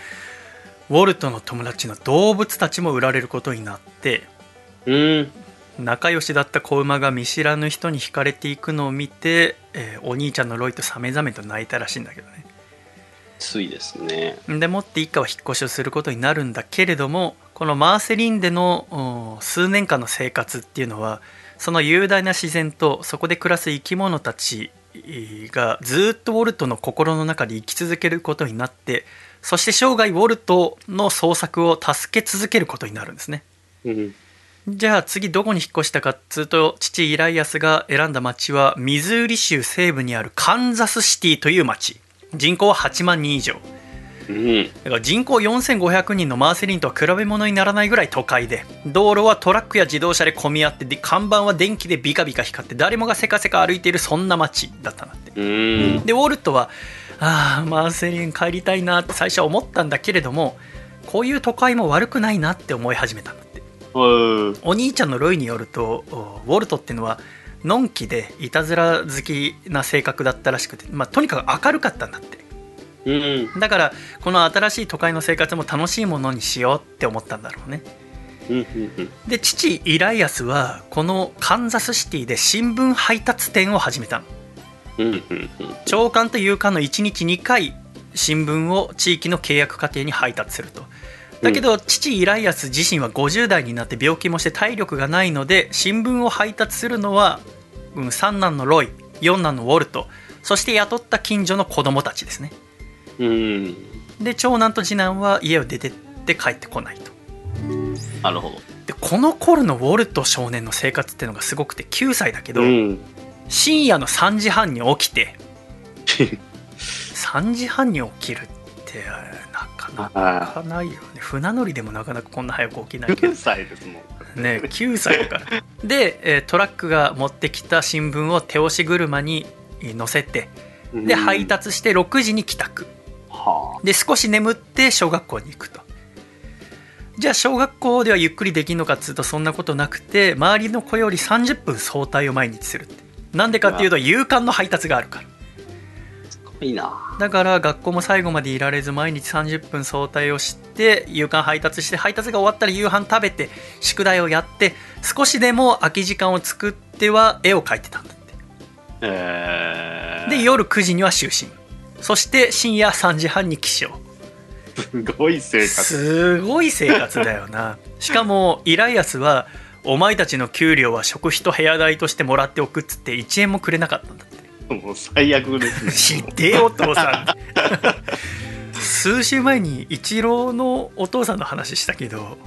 A: ウォルトの友達の動物たちも売られることになって
B: うん。
A: 仲良しだった子馬が見知らぬ人に惹かれていくのを見て、えーお兄ちゃんのロイとさめざめと泣いたらしいんだけどね。
B: ついですね。
A: でもって一家は引っ越しをすることになるんだけれどもこのマーセリンでのうん数年間の生活っていうのはその雄大な自然とそこで暮らす生き物たちがずっとウォルトの心の中で生き続けることになってそして生涯ウォルトの創作を助け続けることになるんですね。
B: うん。
A: じゃあ次どこに引っ越したかっつうと父イライアスが選んだ町はミズーリ州西部にあるカンザスシティという町人口は8万人以上。
B: うん。
A: だから人口4500人のマーセリンとは比べ物にならないぐらい都会で道路はトラックや自動車で混み合ってで看板は電気でビカビカ光って誰もがせかせか歩いているそんな街だったんだって。
B: うん。
A: でウォルトはああマーセリン帰りたいなって最初は思ったんだけれどもこういう都会も悪くないなって思い始めたんだって。
B: うん。
A: お兄ちゃんのロイによるとおウォルトっていうのはのんきでいたずら好きな性格だったらしくて、まあ、とにかく明るかったんだって。
B: うん。
A: だからこの新しい都会の生活も楽しいものにしようって思ったんだろうね。
B: うんうん。
A: で父イライアスはこのカンザスシティで新聞配達店を始めたの
B: うんうん
A: 朝刊と夕刊の1日2回新聞を地域の契約家庭に配達すると。だけど、父イライアス自身は50代になって病気もして体力がないので新聞を配達するのは、うん、三男のロイ四男のウォルト。そして雇った近所の子供たちですね。
B: うん。
A: で長男と次男は家を出てって帰ってこないと。
B: なるほど。
A: でこの頃のウォルト少年の生活っていうのがすごくて9歳だけど、
B: うん
A: 深夜の3時半に起きて。3時半に起きるってなかな
B: あ
A: かないよね。船乗りでもなかなかこんな早く起きないけど。
B: 9歳ですもん。
A: ね9歳だから。でえートラックが持ってきた新聞を手押し車にえー乗せてで配達して6時に帰宅。
B: は
A: で少し眠って小学校に行くと。じゃあ小学校ではゆっくりできるのかっつうとそんなことなくて周りの子より30分早退を毎日するってなんでかっていうと夕刊の配達があるから。
B: あいいな。
A: だから学校も最後までいられず毎日30分早退をして夕刊配達して配達が終わったら夕飯食べて宿題をやって少しでも空き時間を作っては絵を描いてたんだって。
B: えー、
A: で夜9時には就寝。そして深夜3時半に起床。
B: すごい生活。
A: すごい生活だよな。しかもイライアスはお前たちの給料は食費と部屋代としてもらっておくっつって1円もくれなかったんだって。
B: もう最悪ですね。
A: 知ってよお父さん。数週前にイチローのお父さんの話したけど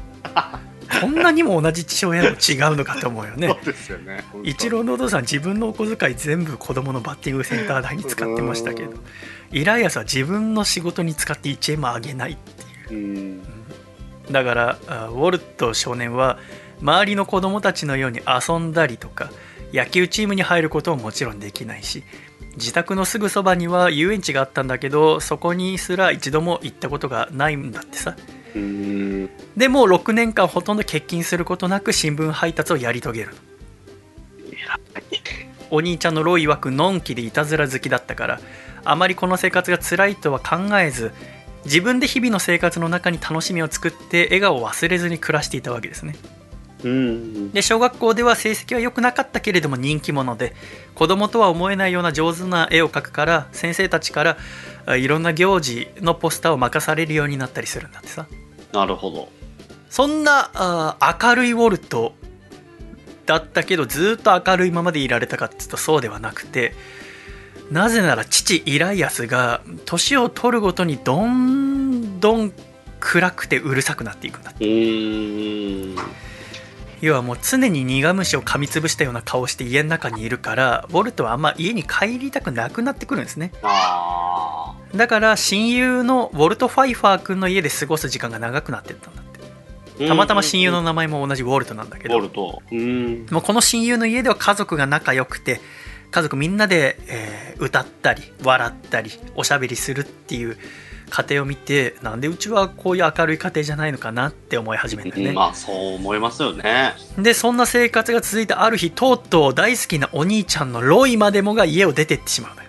A: こんなにも同じ父親の違うのかと思うよね。イチローのお父さん自分のお小遣い全部子供のバッティングセンター代に使ってましたけどイライアスは自分の仕事に使って1円もあげないっていう。
B: うん。
A: だからあウォルト少年は周りの子供たちのように遊んだりとか野球チームに入ることももちろんできないし自宅のすぐそばには遊園地があったんだけどそこにすら一度も行ったことがないんだってさ。
B: うん。
A: でもう6年間ほとんど欠勤することなく新聞配達をやり遂げるお兄ちゃんのロイ曰くのんきでいたずら好きだったからあまりこの生活が辛いとは考えず自分で日々の生活の中に楽しみを作って笑顔を忘れずに暮らしていたわけですね。
B: うん。
A: で小学校では成績は良くなかったけれども人気者で子供とは思えないような上手な絵を描くから先生たちからあいろんな行事のポスターを任されるようになったりするんだってさ
B: なるほど。
A: そんなあ明るいウォルトだったけどずっと明るいままでいられたかっていうとそうではなくてなぜなら父イライアスが年を取るごとにどんどん暗くてうるさくなっていくんだって
B: うーん。
A: 要はもう常に苦虫を噛みつぶしたような顔をして家の中にいるからウォルトはあんま家に帰りたくなくなってくるんですね
B: あ
A: だから親友のウォルト・ファイファー君の家で過ごす時間が長くなってったんだって
B: ー
A: たまたま親友の名前も同じウォルトなんだけど
B: ボルト。うん。
A: もうこの親友の家では家族が仲良くて家族みんなで、えー歌ったり笑ったりおしゃべりするっていう家庭を見てなんでうちはこういう明るい家庭じゃないのかなって思い始めるんだよね、
B: まあ、そう思いますよね。
A: でそんな生活が続いたある日とうとう大好きなお兄ちゃんのロイまでもが家を出てってしまうのよ。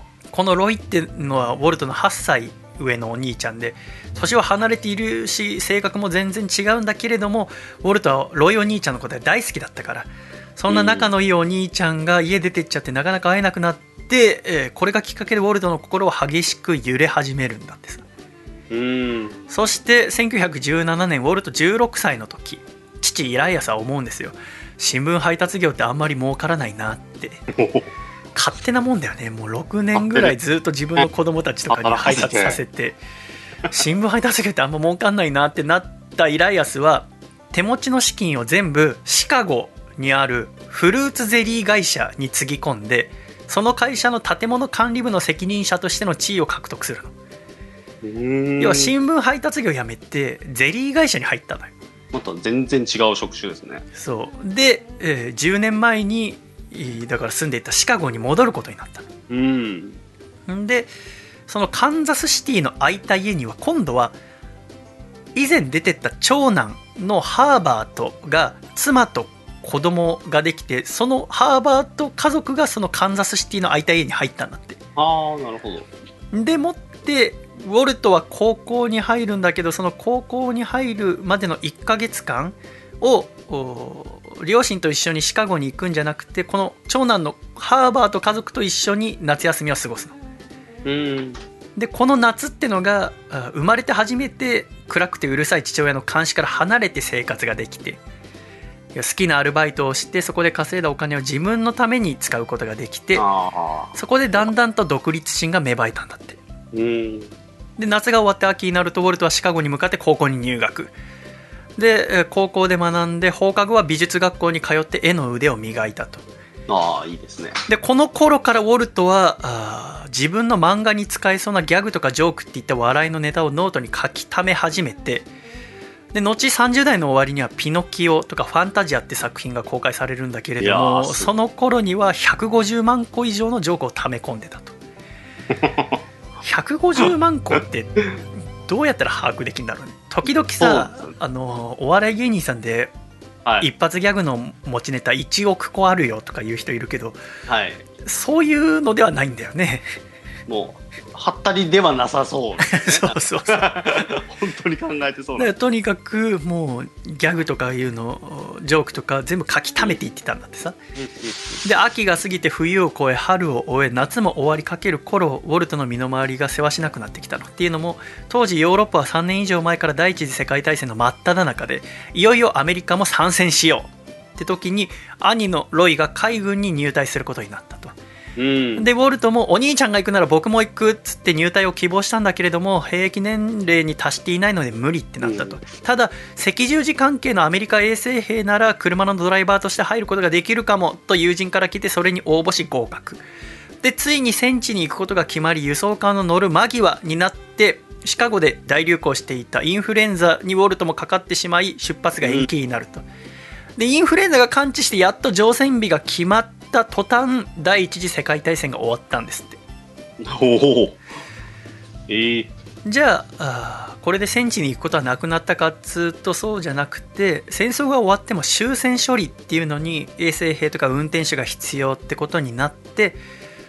B: あ
A: このロイってのはウォルトの8歳上のお兄ちゃんで年は離れているし性格も全然違うんだけれどもウォルトはロイお兄ちゃんのことが大好きだったからそんな仲のいいお兄ちゃんが家出てっちゃってなかなか会えなくなって、えーこれがきっかけでウォルトの心は激しく揺れ始めるんだってさ。
B: うん。
A: そして1917年ウォルト16歳の時。父イライアスは思うんですよ。新聞配達業ってあんまり儲からないなって。勝手なもんだよね。もう6年ぐらいずっと自分の子供たちとかに配達させて。新聞配達業ってあんま儲かんないなってなったイライアスは手持ちの資金を全部シカゴにあるフルーツゼリー会社につぎ込んでその会社の建物管理部の責任者としての地位を獲得するの。
B: うん。
A: 要は新聞配達業を辞めてゼリー会社に入ったのよ。
B: また全然違う職種ですね。
A: そう。で、えー10年前にだから住んでいたシカゴに戻ることになった。
B: うん。
A: でそのカンザスシティの空いた家には今度は以前出てった長男のハーバートが妻と子供ができてそのハーバート家族がそのカンザスシティの空いた家に入ったんだって
B: ああ、なるほど。
A: でもってウォルトは高校に入るんだけどその高校に入るまでの1ヶ月間をお両親と一緒にシカゴに行くんじゃなくてこの長男のハーバート家族と一緒に夏休みを過ごすの。
B: うん。
A: でこの夏ってのがあ生まれて初めて暗くてうるさい父親の監視から離れて生活ができて好きなアルバイトをしてそこで稼いだお金を自分のために使うことができて。そこでだんだんと独立心が芽生えたんだって。
B: うん。
A: で夏が終わって秋になるとウォルトはシカゴに向かって高校に入学でえー高校で学んで放課後は美術学校に通って絵の腕を磨いたと
B: ああ、いいですね。
A: でこの頃からウォルトはあー自分の漫画に使えそうなギャグとかジョークっていった笑いのネタをノートに書き溜め始めてで後30代の終わりには「ピノキオ」とか「ファンタジア」って作品が公開されるんだけれどもその頃には150万個以上のジョークを溜め込んでたと。150万個ってどうやったら把握できるんだろうね。時々さあのお笑い芸人さんで
B: はい。
A: 一発ギャグの持ちネタ1億個あるよとか言う人いるけど
B: はい。
A: そういうのではないんだよね。
B: もう、はったりではなさそう。
A: そうそうそう。
B: 本当に考えてそう
A: とにかくもうギャグとかいうのジョークとか全部書き溜めていってたんだってさ。で秋が過ぎて冬を越え春を終え夏も終わりかける頃ウォルトの身の回りがせわしなくなってきたのっていうのも当時ヨーロッパは3年以上前から第一次世界大戦の真っ只中でいよいよアメリカも参戦しよう。って時に兄のロイが海軍に入隊することになった。と
B: うん。
A: でウォルトもお兄ちゃんが行くなら僕も行くっつって入隊を希望したんだけれども兵役年齢に達していないので無理ってなったと、
B: うん。
A: ただ赤十字関係のアメリカ衛生兵なら車のドライバーとして入ることができるかもと友人から来てそれに応募し合格。でついに戦地に行くことが決まり輸送艦の乗る間際になってシカゴで大流行していたインフルエンザにウォルトもかかってしまい出発が延期になると、でインフルエンザが完治してやっと乗船日が決まった途端第一次世界大戦が終わったんですって
B: おお。ええ
A: じゃあこれで戦地に行くことはなくなったかっつうとそうじゃなくて戦争が終わっても終戦処理っていうのに衛生兵とか運転手が必要ってことになって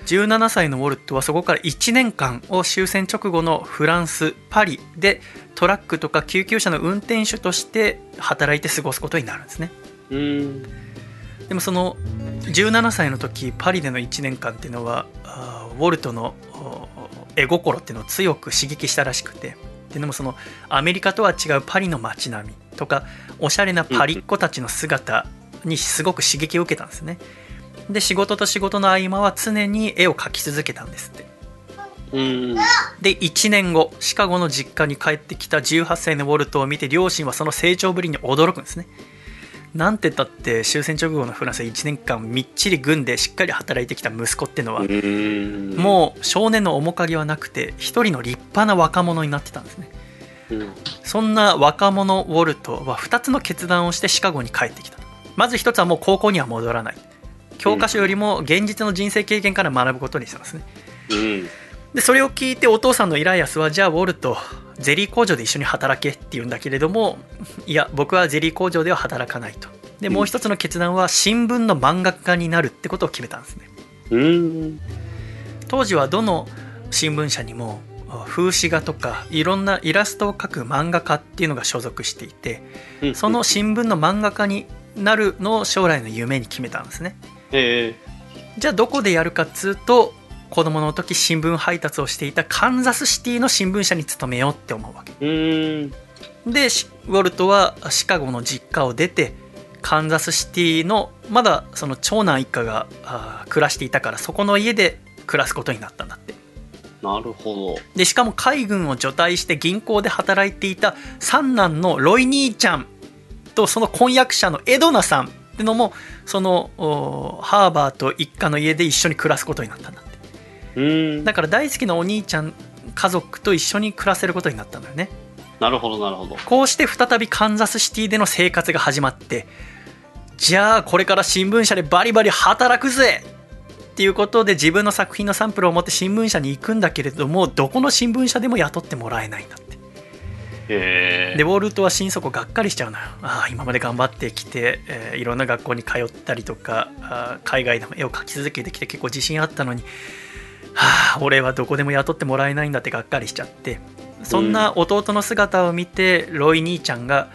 A: 17歳のウォルトはそこから1年間を終戦直後のフランスパリでトラックとか救急車の運転手として働いて過ごすことになるんですね
B: うん。
A: でもその17歳の時パリでの1年間っていうのはウォルトのお絵心っていうのを強く刺激したらしくてででもそのアメリカとは違うパリの街並みとかおしゃれなパリっ子たちの姿にすごく刺激を受けたんですね。で仕事と仕事の合間は常に絵を描き続けたんですって。
B: うん。
A: で1年後シカゴの実家に帰ってきた18歳のウォルトを見て両親はその成長ぶりに驚くんですねなんて言ったって終戦直後のフランスで1年間みっちり軍でしっかり働いてきた息子っていうのは
B: うん。
A: もう少年の面影はなくて一人の立派な若者になってたんですね
B: うん。
A: そんな若者ウォルトは2つの決断をしてシカゴに帰ってきたまず1つはもう高校には戻らない教科書よりも現実の人生経験から学ぶことにしたんですね
B: うん。
A: でそれを聞いてお父さんのイライアスはじゃあウォルトゼリー工場で一緒に働けって言うんだけれどもいや僕はゼリー工場では働かないと。でもう一つの決断は新聞の漫画家になるってことを決めたんですね。
B: うん。
A: 当時はどの新聞社にも風刺画とかいろんなイラストを描く漫画家っていうのが所属していて
B: うん。
A: その新聞の漫画家になるのを将来の夢に決めたんですね。
B: え。
A: じゃあどこでやるかっつうと子供の時新聞配達をしていたカンザスシティの新聞社に勤めようって思うわけ
B: え。うん。
A: でシウォルトはシカゴの実家を出てカンザスシティのまだその長男一家が暮らしていたからそこの家で暮らすことになったんだって
B: なるほど。
A: でしかも海軍を除隊して銀行で働いていた三男のロイ兄ちゃんとその婚約者のエドナさんってのもそのおハーバーと一家の家で一緒に暮らすことになったんだ。だから大好きなお兄ちゃん家族と一緒に暮らせることになったんだよね
B: なるほど、なるほど。
A: こうして再びカンザスシティでの生活が始まってじゃあこれから新聞社でバリバリ働くぜっていうことで自分の作品のサンプルを持って新聞社に行くんだけれどもどこの新聞社でも雇ってもらえないんだって。でウォルトは心底がっかりしちゃうのよああ今まで頑張ってきて、えーいろんな学校に通ったりとかあー海外でも絵を描き続けてきて結構自信あったのにはあ俺はどこでも雇ってもらえないんだってがっかりしちゃって。そんな弟の姿を見てロイ兄ちゃんが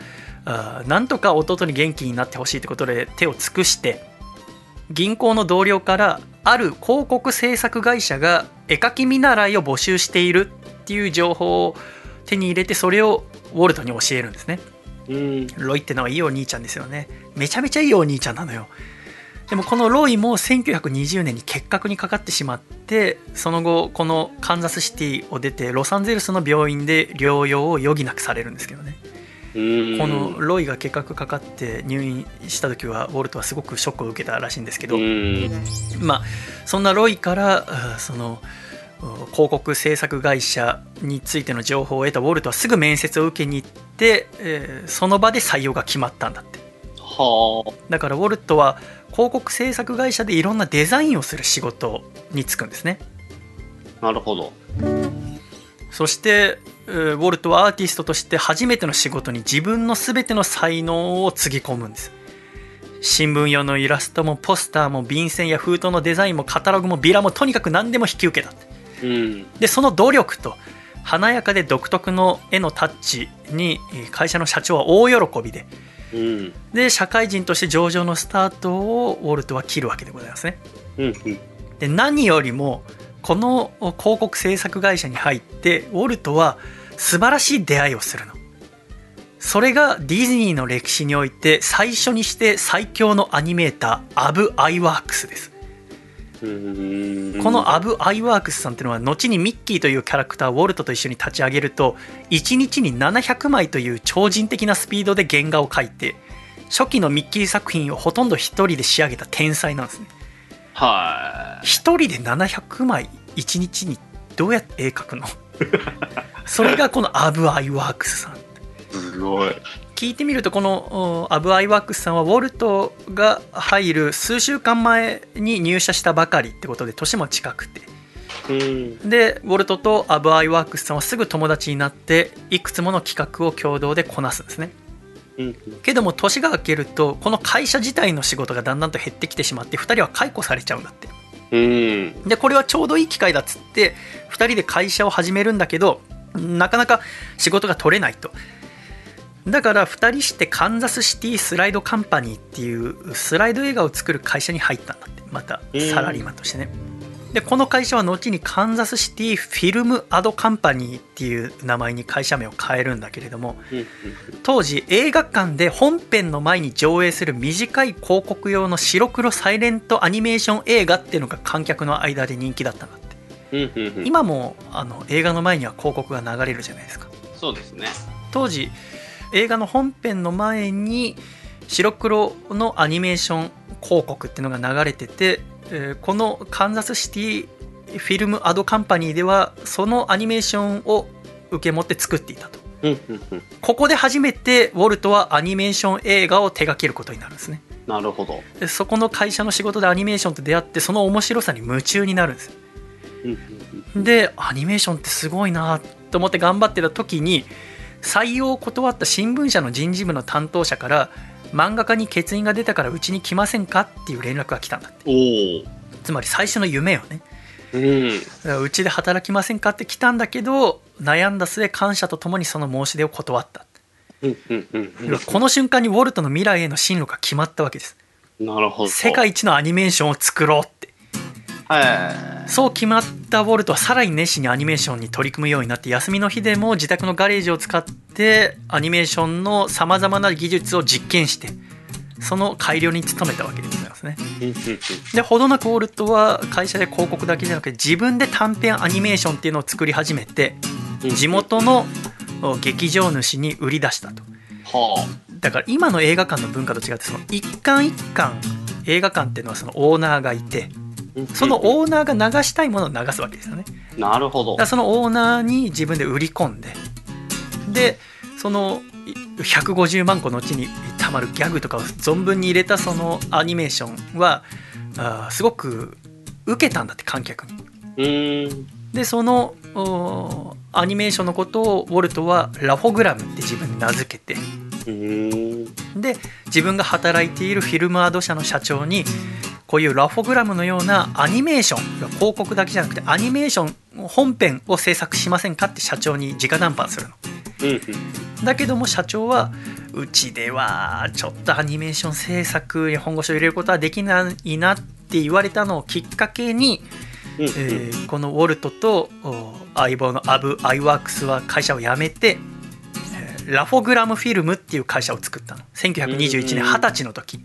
A: あーなんとか弟に元気になってほしいってことで手を尽くして銀行の同僚からある広告制作会社が絵描き見習いを募集しているっていう情報を手に入れてそれをウォルトに教えるんですね。
B: うん。
A: ロイってのはいいお兄ちゃんですよね。めちゃめちゃいいお兄ちゃんなのよでもこのロイも1920年に結核にかかってしまってその後このカンザスシティを出てロサンゼルスの病院で療養を余儀なくされるんですけどね
B: うん。
A: このロイが結核かかって入院した時はウォルトはすごくショックを受けたらしいんですけど、
B: うん。
A: まあそんなロイからあそのう広告制作会社についての情報を得たウォルトはすぐ面接を受けに行って、えーその場で採用が決まったんだって
B: はあ。
A: だからウォルトは広告制作会社でいろんなデザインをする仕事に就くんですね
B: なるほど。
A: そしてえーウォルトはアーティストとして初めての仕事に自分の全ての才能をつぎ込むんです新聞用のイラストもポスターも便箋や封筒のデザインもカタログもビラもとにかく何でも引き受けたって
B: うん。
A: でその努力と華やかで独特の絵のタッチにえー会社の社長は大喜びで
B: うん。
A: で社会人として上場のスタートをウォルトは切るわけでございますね
B: うん。
A: で何よりもこの広告制作会社に入ってウォルトは素晴らしい出会いをするのそれがディズニーの歴史において最初にして最強のアニメーターアブ・アイワークスです
B: うん。
A: このアブ・アイワークスさんっていうのは後にミッキーというキャラクターをウォルトと一緒に立ち上げると1日に700枚という超人的なスピードで原画を描いて初期のミッキー作品をほとんど一人で仕上げた天才なんですね
B: は
A: 一人で700枚1日にどうやって絵描くの？それがこのアブ・アイワークスさん
B: い。すごい。
A: 聞いてみるとこのおアブ・アイワークスさんはウォルトが入る数週間前に入社したばかりってことで年も近くて
B: うん。
A: でウォルトとアブ・アイワークスさんはすぐ友達になっていくつもの企画を共同でこなすんですね
B: うん。
A: けども年が明けるとこの会社自体の仕事がだんだんと減ってきてしまって2人は解雇されちゃうんだって
B: うん。
A: でこれはちょうどいい機会だっつって2人で会社を始めるんだけどなかなか仕事が取れないとだから2人してカンザスシティスライドカンパニーっていうスライド映画を作る会社に入ったんだって。またサラリーマンとしてね。でこの会社は後にカンザスシティフィルムアドカンパニーっていう名前に会社名を変えるんだけれども
B: うん
A: 当時映画館で本編の前に上映する短い広告用の白黒サイレントアニメーション映画っていうのが観客の間で人気だったんだって。今もあの映画の前には広告が流れるじゃないですか。
B: そうですね。
A: 当時映画の本編の前に白黒のアニメーション広告っていうのが流れてて、えーこのカンザスシティフィルムアドカンパニーではそのアニメーションを受け持って作っていたと。ここで初めてウォルトはアニメーション映画を手掛けることになるんですね
B: なるほど。
A: でそこの会社の仕事でアニメーションと出会ってその面白さに夢中になるんです。でアニメーションってすごいなと思って頑張ってた時に採用を断った新聞社の人事部の担当者から漫画家に欠員が出たからうちに来ませんかっていう連絡が来たんだって。つまり最初の夢よね
B: う
A: ちで働きませんかって来たんだけど悩んだ末感謝とともにその申し出を断った。この瞬間にウォルトの未来への進路が決まったわけです
B: なるほど。
A: 世界一のアニメーションを作ろう。そう決まったウォルトはさらに熱心にアニメーションに取り組むようになって休みの日でも自宅のガレージを使ってアニメーションのさまざまな技術を実験してその改良に努めたわけでございますね。でほどなくウォルトは会社で広告だけじゃなくて自分で短編アニメーションっていうのを作り始めて地元の劇場主に売り出したと
B: は
A: だから今の映画館の文化と違ってその一館一館映画館っていうのはそのオーナーがいて
B: あ。
A: そのオーナーが流したいものを流すわけですよね
B: なるほど。
A: そのオーナーに自分で売り込んででそのい150万個のうちにたまるギャグとかを存分に入れたそのアニメーションはあーすごく受けたんだって観客に。でそのアニメーションのことをウォルトはラフォグラムって自分で名付けて。で自分が働いているフィルムアド社の社長にこういうラフォグラムのようなアニメーション広告だけじゃなくてアニメーション本編を制作しませんかって社長に直談判するの。だけども社長はうちではちょっとアニメーション制作に本腰を入れることはできないなって言われたのをきっかけに。えーこのウォルトとお相棒のアブ・アイワークスは会社を辞めて、えーラフォグラムフィルムっていう会社を作ったの1921年
B: うん
A: 20歳の時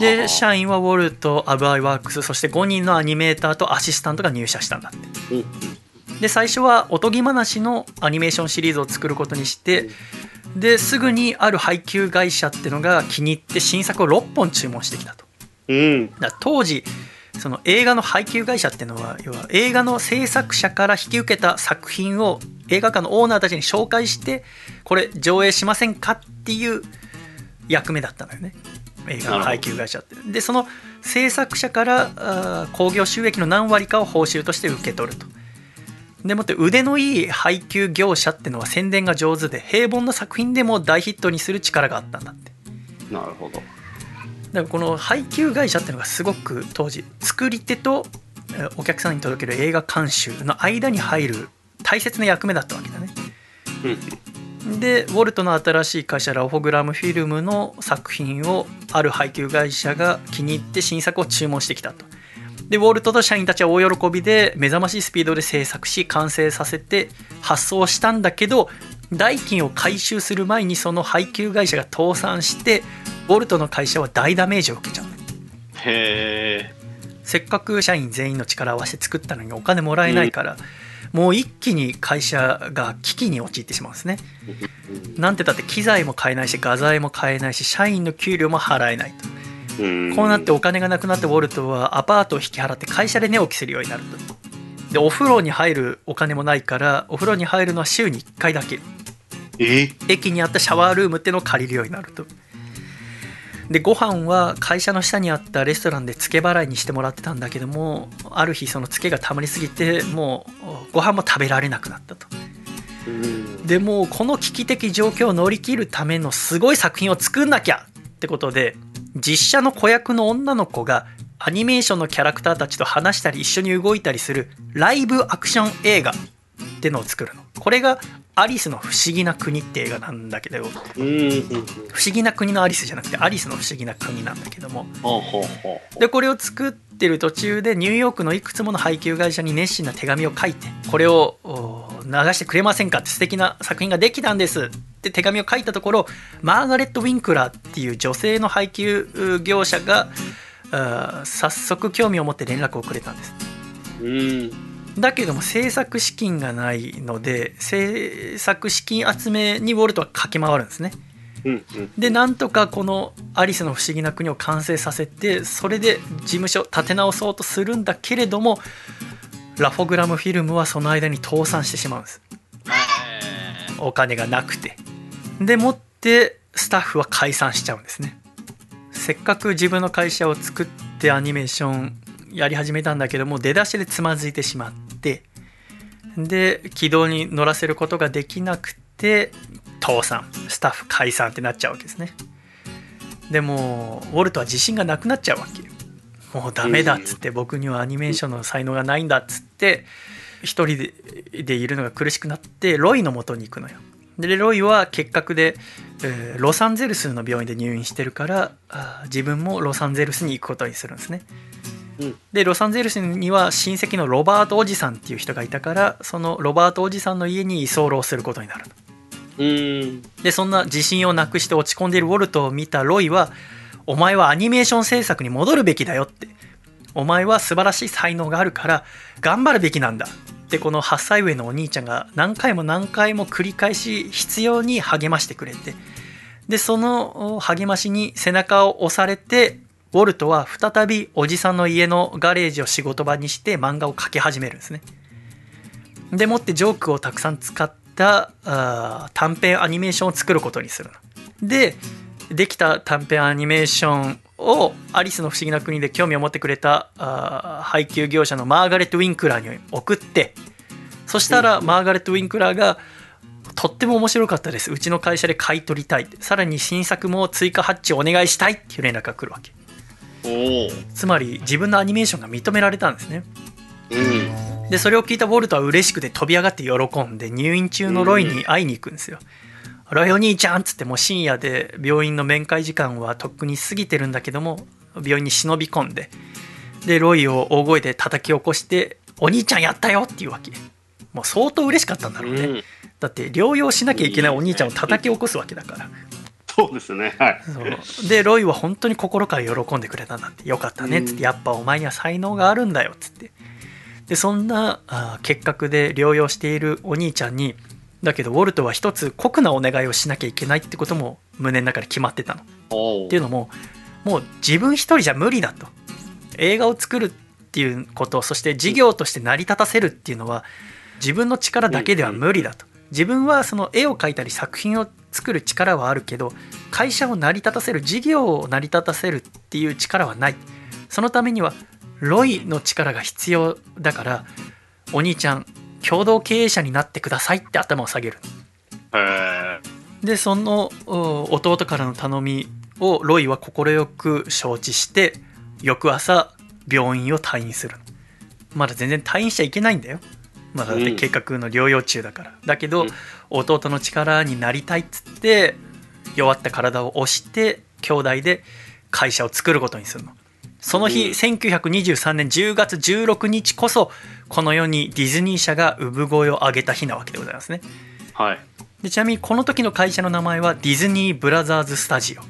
A: で社員はウォルトアブ・アイワークスそして5人のアニメーターとアシスタントが入社したんだって。
B: うん。
A: で最初はおとぎ話のアニメーションシリーズを作ることにしてですぐにある配給会社ってのが気に入って新作を6本注文してきたと。
B: うん。
A: だ当時その映画の配給会社っていうのは要は映画の制作者から引き受けた作品を映画館のオーナーたちに紹介してこれ上映しませんかっていう役目だったのよね映画の配給会社ってでその制作者から興行収益の何割かを報酬として受け取ると。でもって腕のいい配給業者ってのは宣伝が上手で平凡な作品でも大ヒットにする力があったんだって。
B: なるほど。
A: だからこの配給会社ってのがすごく当時作り手とえーお客さんに届ける映画監修の間に入る大切な役目だったわけだね。でウォルトの新しい会社ラフォグラムフィルムの作品をある配給会社が気に入って新作を注文してきたと。でウォルトと社員たちは大喜びで目覚ましいスピードで制作し完成させて発送したんだけど代金を回収する前にその配給会社が倒産してウォルトの会社は大ダメージを受けちゃう
B: へえ。
A: せっかく社員全員の力を合わせて作ったのにお金もらえないから、もう一気に会社が危機に陥ってしまうんですね。なんてだって機材も買えないし画材も買えないし社員の給料も払えないと。
B: うん。
A: こうなってお金がなくなってウォルトはアパートを引き払って会社で寝起きするようになると。でお風呂に入るお金もないからお風呂に入るのは週に1回だけ。
B: え？
A: 駅にあったシャワールームってのを借りるようになるとでご飯は会社の下にあったレストランで付け払いにしてもらってたんだけどもある日その付けがたまりすぎてもうご飯も食べられなくなったと
B: うん。
A: でもうこの危機的状況を乗り切るためのすごい作品を作んなきゃってことで実写の子役の女の子がアニメーションのキャラクターたちと話したり一緒に動いたりするライブアクション映画ってのを作るのこれが「アリスの不思議な国」って映画なんだけど。不思議な国のアリスじゃなくてアリスの不思議な国なんだけども。でこれを作ってる途中でニューヨークのいくつもの配給会社に熱心な手紙を書いてこれをお流してくれませんかって素敵な作品ができたんですって手紙を書いたところマーガレット・ウィンクラーっていう女性の配給う業者が早速興味を持って連絡をくれたんです
B: うん。
A: だけども制作資金がないので制作資金集めにウォルトは駆け回るんですね
B: うん。うん。
A: でなんとかこの「アリスの不思議な国」を完成させてそれで事務所立て直そうとするんだけれどもラフォグラムフィルムはその間に倒産してしまうんですお金がなくてでもってスタッフは解散しちゃうんですねせっかく自分の会社を作ってアニメーションやり始めたんだけども出だしでつまずいてしまってで軌道に乗らせることができなくて倒産。スタッフ解散ってなっちゃうわけですね。でもウォルトは自信がなくなっちゃうわけもうダメだっつって僕にはアニメーションの才能がないんだっつって一人ででいるのが苦しくなってロイの元に行くのよ。でロイは結核で、えーロサンゼルスの病院で入院してるから自分もロサンゼルスに行くことにするんですね。
B: うん
A: でロサンゼルスには親戚のロバートおじさんっていう人がいたからそのロバートおじさんの家に居候することになるの
B: うん。
A: でそんな自信をなくして落ち込んでいるウォルトを見たロイは「お前はアニメーション制作に戻るべきだよ」って「お前は素晴らしい才能があるから頑張るべきなんだ」ってこの8歳上のお兄ちゃんが何回も何回も繰り返し必要に励ましてくれて。でその励ましに背中を押されてウォルトは再びおじさんの家のガレージを仕事場にして漫画を描き始めるんですね。でもってジョークをたくさん使ったあー短編アニメーションを作ることにするの。でできた短編アニメーションをアリスの不思議な国で興味を持ってくれたあー配給業者のマーガレット・ウィンクラーに送ってそしたらマーガレット・ウィンクラーがとっても面白かったですうちの会社で買い取りたいさらに新作も追加発注お願いしたいっていう連絡が来るわけ。つまり自分のアニメーションが認められたんですね
B: うん。
A: でそれを聞いたウォルトは嬉しくて飛び上がって喜んで入院中のロイに会いに行くんですよ。ロイお兄ちゃんっつってもう深夜で病院の面会時間はとっくに過ぎてるんだけども病院に忍び込んででロイを大声で叩き起こして「お兄ちゃんやったよ!」っていうわけもう相当嬉しかったんだろうね、
B: うん
A: だって療養しなきゃいけないお兄ちゃんを叩き起こすわけだから
B: そうですね。はい。
A: そう。でロイは本当に心から喜んでくれたんだってよかったねっつってやっぱお前には才能があるんだよっつって。でそんなあー結核で療養しているお兄ちゃんにだけどウォルトは一つ酷なお願いをしなきゃいけないってことも胸の中で決まってたの。っていうのももう自分一人じゃ無理だと。映画を作るっていうことそして事業として成り立たせるっていうのは自分の力だけでは無理だと。自分はその絵を描いたり作品を作る力はあるけど会社を成り立たせる事業を成り立たせるっていう力はない。そのためにはロイの力が必要だからお兄ちゃん共同経営者になってくださいって頭を下げる。でそのお弟からの頼みをロイは快く承知して翌朝病院を退院する。のまだ全然退院しちゃいけないんだよまだ計画の療養中だから。だけど、
B: うん。
A: 弟の力になりたいっつって弱った体を押して兄弟で会社を作ることにするの。その日、
B: うん。
A: 1923年10月16日こそこの世にディズニー社が産声を上げた日なわけでございますね。
B: はい。
A: でちなみにこの時の会社の名前はディズニーブラザーズスタジオ。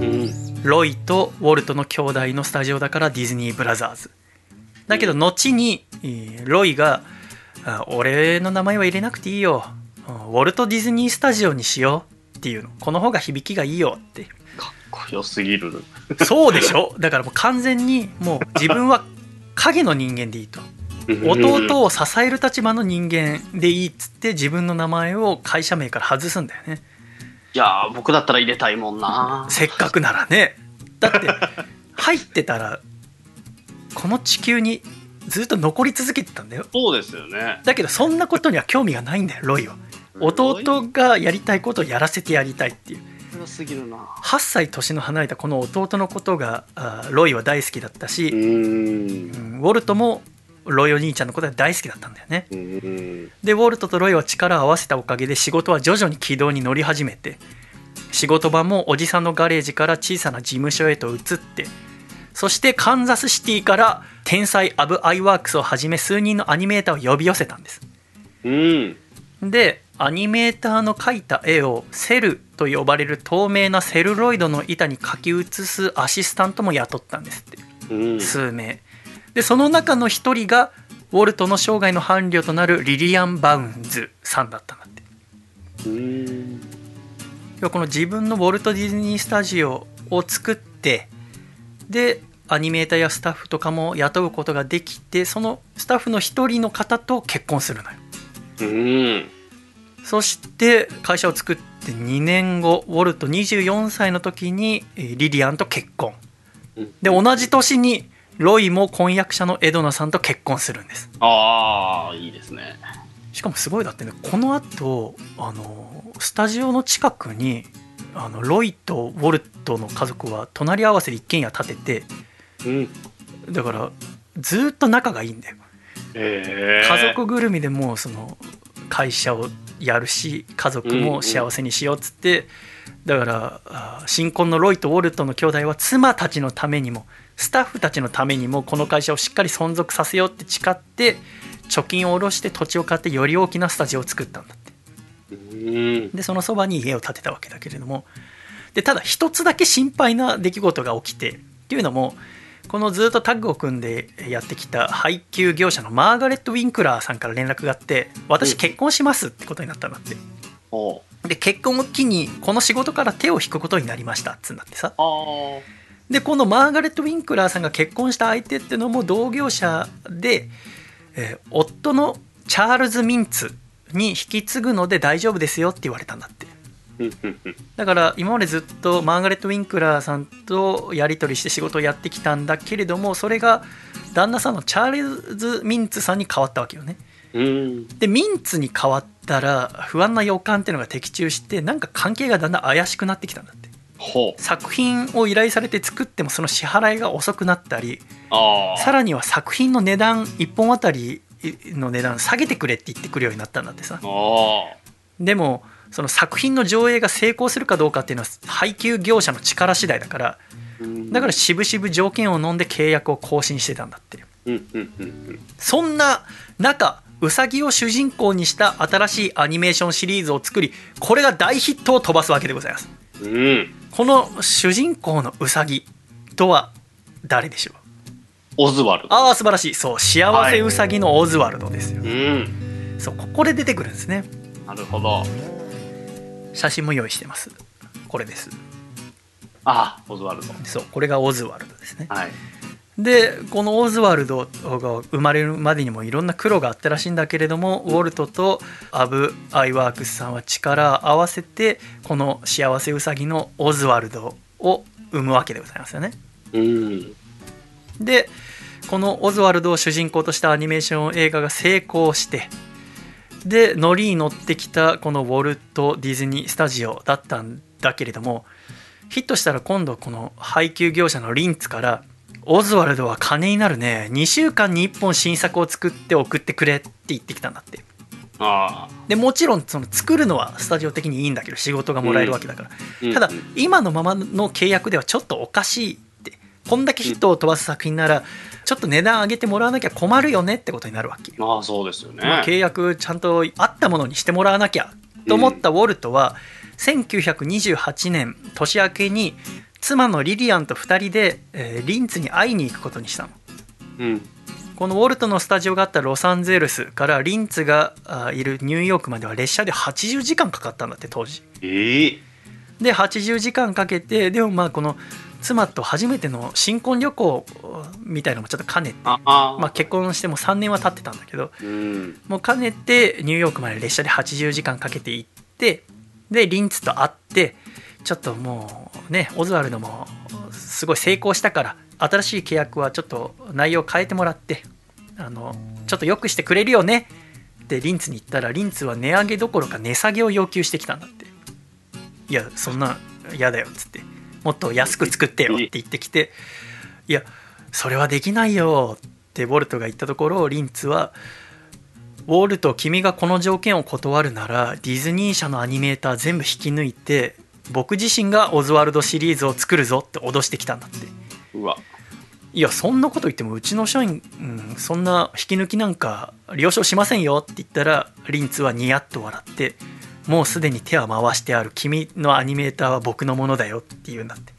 B: うん。
A: ロイとウォルトの兄弟のスタジオだからディズニーブラザーズ。だけど後にえーロイがあ「俺の名前は入れなくていいよ。ウォルト・ディズニースタジオにしよう」っていうの。この方が響きがいいよって。
B: かっこよすぎる。
A: そうでしょ？だからもう完全にもう自分は影の人間でいいと。弟を支える立場の人間でいいっつって自分の名前を会社名から外すんだよね。
B: いやー僕だったら入れたいもんな。
A: せっかくならね。だって入ってたらこの地球にずっと残り続けてたんだよ。
B: そうですよね。
A: だけどそんなことには興味がないんだよロイは。弟がやりたいことをやらせてやりたいっていう。
B: 強すぎるな。
A: 8歳年の離れたこの弟のことがあロイは大好きだったし、ウォルトもロイお兄ちゃんのことが大好きだったんだよね。でウォルトとロイは力を合わせたおかげで仕事は徐々に軌道に乗り始めて仕事場もおじさんのガレージから小さな事務所へと移ってそしてカンザスシティから天才アブ・アイワークスをはじめ数人のアニメーターを呼び寄せたんです。
B: うん。
A: でアニメーターの描いた絵をセルと呼ばれる透明なセルロイドの板に描き写すアシスタントも雇ったんですって
B: う。ん。
A: 数名。でその中の一人がウォルトの生涯の伴侶となるリリアン・バウンズさんだったんだって。
B: うーん
A: この自分のウォルト・ディズニー・スタジオを作ってでアニメーターやスタッフとかも雇うことができてそのスタッフの一人の方と結婚するのよ。
B: うん。
A: そして会社を作って2年後ウォルト24歳の時にえーリリアンと結婚。
B: うん。
A: で同じ年にロイも婚約者のエドナさんと結婚するんです。
B: ああいいですね。
A: しかもすごいだってねこのあとあのスタジオの近くにあのロイとウォルトの家族は隣り合わせで一軒家建てて
B: うん
A: だからずっと仲がいいんだよ。
B: ええ
A: 家族ぐるみでもうその会社をやるし家族も幸せにしようっつって、だからあ新婚のロイとウォルトの兄弟は妻たちのためにもスタッフたちのためにもこの会社をしっかり存続させようって誓って貯金を下ろして土地を買ってより大きなスタジオを作ったんだでそのそばに家を建てたわけだけれども。でただ一つだけ心配な出来事が起きてっていうのもこのずっとタッグを組んでやってきた配給業者のマーガレット・ウィンクラーさんから連絡があって私結婚しますってことになったんだって。
B: お
A: で結婚を機にこの仕事から手を引くことになりましたっつうんだってさ。でこのマーガレット・ウィンクラーさんが結婚した相手っていうのも同業者で、えー夫のチャールズ・ミンツに引き継ぐので大丈夫ですよって言われたんだって。だから今までずっとマーガレット・ウィンクラーさんとやり取りして仕事をやってきたんだけれどもそれが旦那さんのチャールズ・ミンツさんに変わったわけよね。
B: うん。
A: でミンツに変わったら不安な予感っていうのが的中してなんか関係がだんだん怪しくなってきたんだって。
B: ほう。
A: 作品を依頼されて作ってもその支払いが遅くなったりさらには作品の値段1本あたりの値段下げてくれって言ってくるようになったんだってさ。でもその作品の上映が成功するかどうかっていうのは配給業者の力次第だから
B: うん。
A: だから渋々条件を飲んで契約を更新してたんだってそんな中ウサギを主人公にした新しいアニメーションシリーズを作りこれが大ヒットを飛ばすわけでございます。
B: うん。うん
A: この主人公のウサギとは誰でしょう？
B: オズワルド。
A: ああ素晴らしい。そう幸せウサギのオズワルドですよ、
B: うん。
A: そうここで出てくるんですね。
B: なるほど。
A: 写真も用意してます。これです。
B: あオズワルド。
A: そうこれがオズワルドですね。
B: はい。
A: でこのオズワルドが生まれるまでにもいろんな苦労があったらしいんだけれども、ウォルトとアブ・アイワークスさんは力を合わせてこの幸せウサギのオズワルドを生むわけでございますよね。
B: うん
A: でこのオズワルドを主人公としたアニメーション映画が成功してでノリに乗ってきたこのウォルト・ディズニー・スタジオだったんだけれどもヒットしたら今度この配給業者のリンツから「オズワルドは金になるね2週間に1本新作を作って送ってくれ」って言ってきたんだって。
B: ああ。
A: でもちろんその作るのはスタジオ的にいいんだけど仕事がもらえるわけだから、
B: うん。
A: ただ
B: うん
A: 今のままの契約ではちょっとおかしいこんだけヒットを飛ばす作品ならちょっと値段上げてもらわなきゃ困るよねってことになるわけ、
B: まあそうですよね。
A: まあ契約ちゃんとあったものにしてもらわなきゃと思ったウォルトは1928年年明けに妻のリリアンと2人で、えーリンツに会いに行くことにしたの。
B: うん。
A: このウォルトのスタジオがあったロサンゼルスからリンツがあいるニューヨークまでは列車で80時間かかったんだって当時。
B: ええ
A: で80時間かけてでもまあこの妻と初めての新婚旅行みたいなのもちょっと兼ねて
B: ああ
A: まあ、結婚しても3年は経ってたんだけど
B: うん。
A: もう兼ねてニューヨークまで列車で80時間かけて行ってでリンツと会ってちょっともうねオズワルドもすごい成功したから新しい契約はちょっと内容変えてもらってあのちょっと良くしてくれるよね。ってリンツに言ったらリンツは値上げどころか値下げを要求してきたんだって。いやそんな嫌だよっつってもっと安く作ってよって言ってきていやそれはできないよってウォルトが言ったところリンツはウォルト君がこの条件を断るならディズニー社のアニメーター全部引き抜いて僕自身がオズワルドシリーズを作るぞって脅してきたんだって
B: うわ。
A: いやそんなこと言ってもうちの社員、うん、そんな引き抜きなんか了承しませんよって言ったらリンツはニヤッと笑ってもうすでに手は回してある。君のアニメーターは僕のものだよって言うんだって。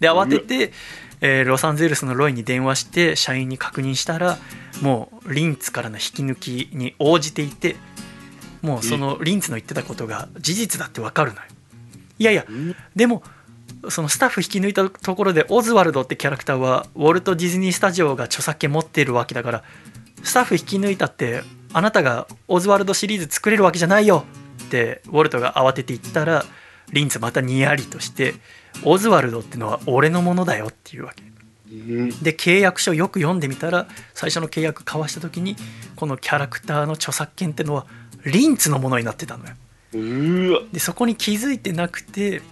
A: で慌てて、えーロサンゼルスのロイに電話して社員に確認したらもうリンツからの引き抜きに応じていてもうそのリンツの言ってたことが事実だってわかるのよ。いやいやでもそのスタッフ引き抜いたところでオズワルドってキャラクターはウォルト・ディズニー・スタジオが著作権持ってるわけだからスタッフ引き抜いたってあなたがオズワルドシリーズ作れるわけじゃないよ。ってウォルトが慌てて言ったらリンツまたにやりとしてオズワルドってのは俺のものだよっていうわけで契約書よく読んでみたら最初の契約交わした時にこのキャラクターの著作権ってのはリンツのものになってたのよ。でそこに気づいてなくて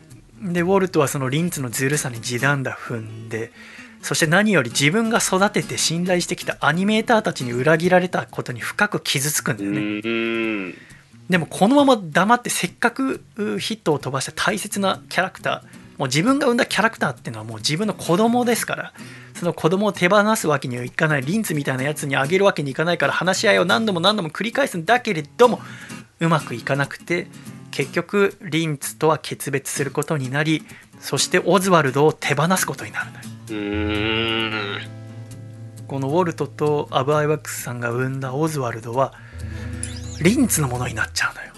A: でウォルトはそのリンツのずるさに地団打踏んでそして何より自分が育てて信頼してきたアニメーターたちに裏切られたことに深く傷つくんだ
B: う
A: よね、
B: ん。
A: でもこのまま黙ってせっかくヒットを飛ばした大切なキャラクターもう自分が生んだキャラクターっていうのはもう自分の子供ですからその子供を手放すわけにはいかないリンツみたいなやつにあげるわけにいかないから話し合いを何度も何度も繰り返すんだけれどもうまくいかなくて結局リンツとは決別することになりそしてオズワルドを手放すことになる
B: ん。
A: このウォルトとアブ・アイワックスさんが生んだオズワルドはリンツのものになっちゃうのよ。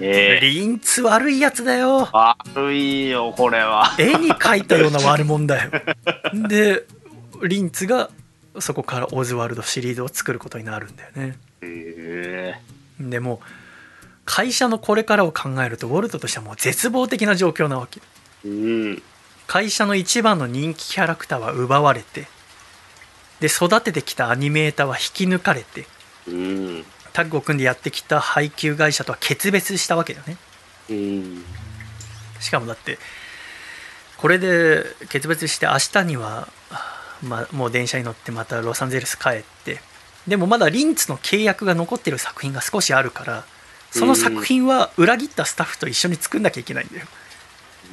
B: ええ
A: リンツ悪いやつだよ。
B: 悪いよ、これは。
A: 絵に描いたような悪者だよ。でリンツがそこからオズワルドシリーズを作ることになるんだよね。
B: え
A: でも会社のこれからを考えるとウォルトとしてはもう絶望的な状況なわけ。
B: えうん。
A: 会社の一番の人気キャラクターは奪われてで育ててきたアニメーターは引き抜かれて
B: うん。
A: タッグを組んでやってきた配給会社とは決別したわけだよね
B: うん。
A: しかもだってこれで決別して明日には、まあ、もう電車に乗ってまたロサンゼルス帰ってでもまだリンツの契約が残ってる作品が少しあるからその作品は裏切ったスタッフと一緒に作んなきゃいけないんだよ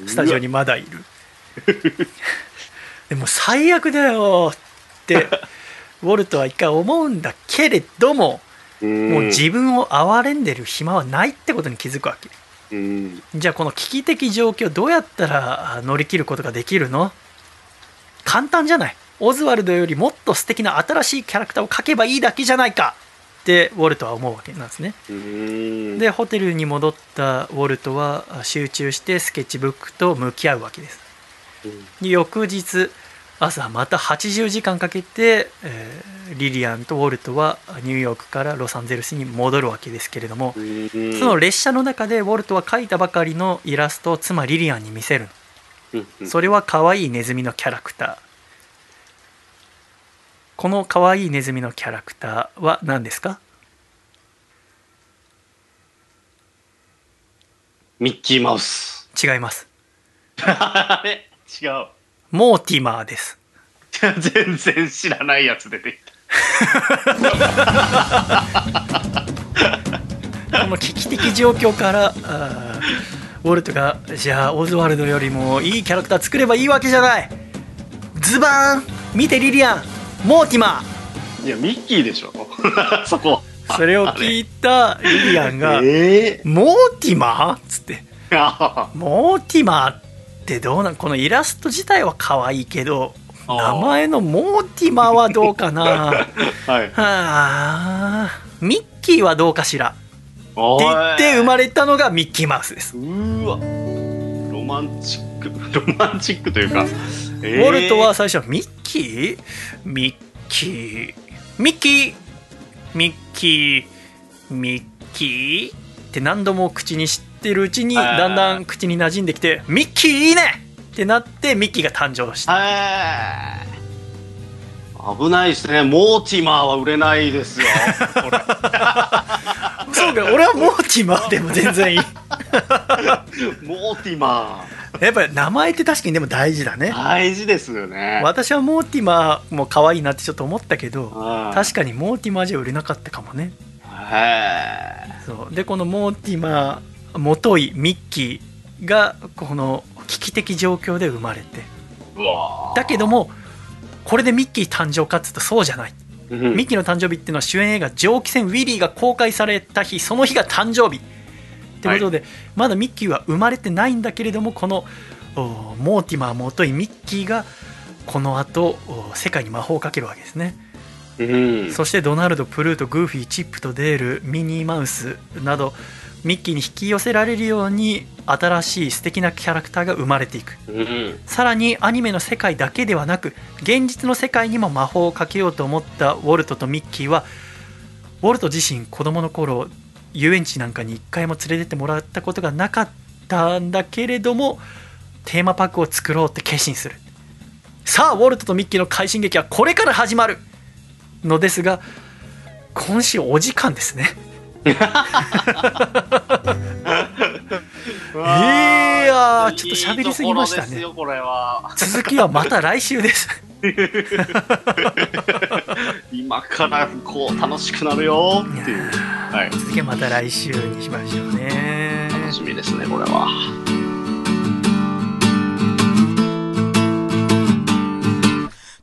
A: スタジオにまだいるでも最悪だよってウォルトは一回思うんだけれども
B: うん。
A: もう自分を憐れんでる暇はないってことに気づくわけ。
B: うん。
A: じゃあこの危機的状況どうやったらあ乗り切ることができるの？簡単じゃない。オズワルドよりもっと素敵な新しいキャラクターを描けばいいだけじゃないかってウォルトは思うわけなんですね。
B: うん。
A: でホテルに戻ったウォルトはあ集中してスケッチブックと向き合うわけです。で翌日朝また80時間かけて、えーリリアンとウォルトはニューヨークからロサンゼルスに戻るわけですけれども、
B: うん。
A: その列車の中でウォルトは描いたばかりのイラストを妻リリアンに見せる
B: うん
A: のそれは可愛いネズミのキャラクターこの可愛いネズミのキャラクターは何ですか？
B: ミッキーマウス。
A: 違います
B: あれ？違う。
A: モーティマーです。
B: 全然知らないやつ出てきた。
A: この危機的状況からウォルトがじゃあオズワルドよりもいいキャラクター作ればいいわけじゃない。ズバーン見てリリアンモーティマ
B: いや、ミッキーでしょ。そこ。
A: ーそれを聞いたリリアンが
B: え「
A: モーティマー?」っつって。モーティマーってどうなんこのイラスト自体は可愛いけど名前のモーティマーはどうかな。は
B: はい。
A: あ。ミッキーはどうかしら。って
B: お
A: 言って生
B: い
A: まれたのがミッキーマウスです。
B: うーわ。ロマンチック、ロマンチックというか。ウ
A: ウォルトは最初ミッキー？ミッキー。ミッキー。ミッキー。ミッキー。って何度も口にしてるうちに
B: はい
A: だんだん口に馴染んできてミッキーいいね！ってなってミッキーが誕生した。
B: はい。危ないですね。モーティマーは売れないですよ。
A: そうか俺はモーティマーでも全然いい。
B: モーティマ
A: やっぱり名前って確かにでも大事だね。
B: 大事ですよね。
A: 私はモーティマーも可愛いなってちょっと思ったけど
B: はい。
A: 確かにモーティマーじゃ売れなかったかもね。
B: へ
A: そう。でこのモーティマーもといミッキーがこの危機的状況で生まれて。だけどもこれでミッキー誕生かっつうとそうじゃない。
B: ーうん。
A: ミッキーの誕生日っていうのは主演映画「蒸気船ウィリー」が公開された日その日が誕生日。ってことで、まだミッキーは生まれてないんだけれどもこのおモーティマーもといミッキーがこの後お世界に魔法をかけるわけですね、
B: うん。
A: そしてドナルドプルートグーフィーチップとデールミニーマウスなどミッキーに引き寄せられるように新しい素敵なキャラクターが生まれていく。
B: うん。
A: さらにアニメの世界だけではなく現実の世界にも魔法をかけようと思ったウォルトとミッキーはウォルト自身子供の頃遊園地なんかに一回も連れてってもらったことがなかったんだけれどもテーマパークを作ろうって決心する。さあウォルトとミッキーの快進撃はこれから始まるのですが今週お時間ですねいやーちょっと喋りすぎましたね。続きはまた来週です
B: 今からこう楽しくなるよっていう。はい。
A: 続きはまた来週にしましょうね
B: 楽しみですね、これは。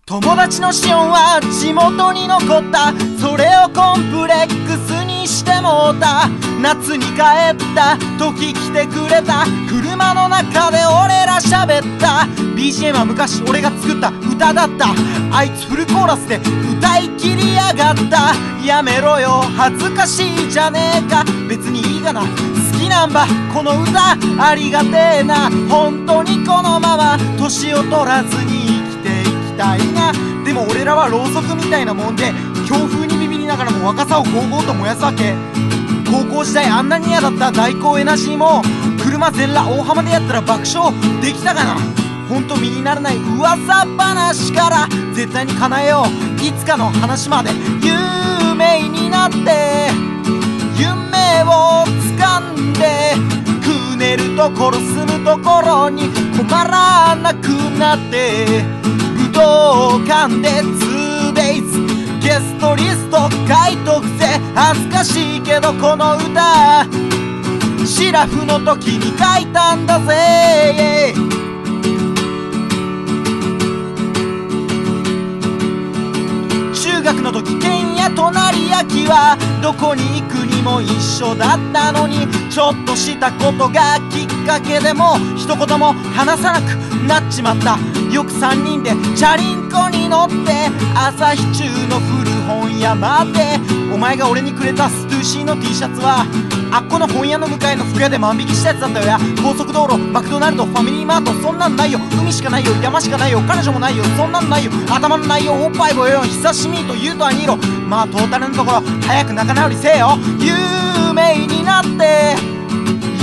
H: 友達のシオンは地元に残ったそれをコンプレックスにしてもうた。夏に帰った。時来てくれた。車の中で俺ら喋った。BGM は昔俺が作った。歌だった。あいつフルコーラスで歌い切りやがった。やめろよ。恥ずかしいじゃねえか。別にいいがな。好きなんば。この歌。ありがてえな。本当にこのまま。年を取らずに生きていきたいな。でも俺らはろうそくみたいなもんで強風にながらも若さをゴーゴーと燃やすわけ。高校時代あんなに嫌だった大工エナジーも車全裸大浜でやったら爆笑できたかな。ほんと身にならない噂話から絶対に叶えよう。いつかの話まで有名になって夢を掴んでくねるところ住むところに困らなくなって武道館でゲストリスト書いとくぜ。恥ずかしいけどこの歌。シラフの時に書いたんだぜ。中学の時県や隣焼きはどこに行くにも一緒だったのにちょっとしたことがきっかけでも一言も話さなくなっちまった。よく3人でチャリンコに乗って朝日中の古本屋までお前が俺にくれたストゥーシーの T シャツはあっこの本屋の向かいの服屋で万引きしたやつだったよや。高速道路マクドナルドファミリーマートそんなんないよ。海しかないよ。山しかないよ。彼女もないよ。そんなんないよ。頭のないよ。おっぱいごよ久しみと言うとはにろまあトータルのところ早く仲直りせえよ。有名になって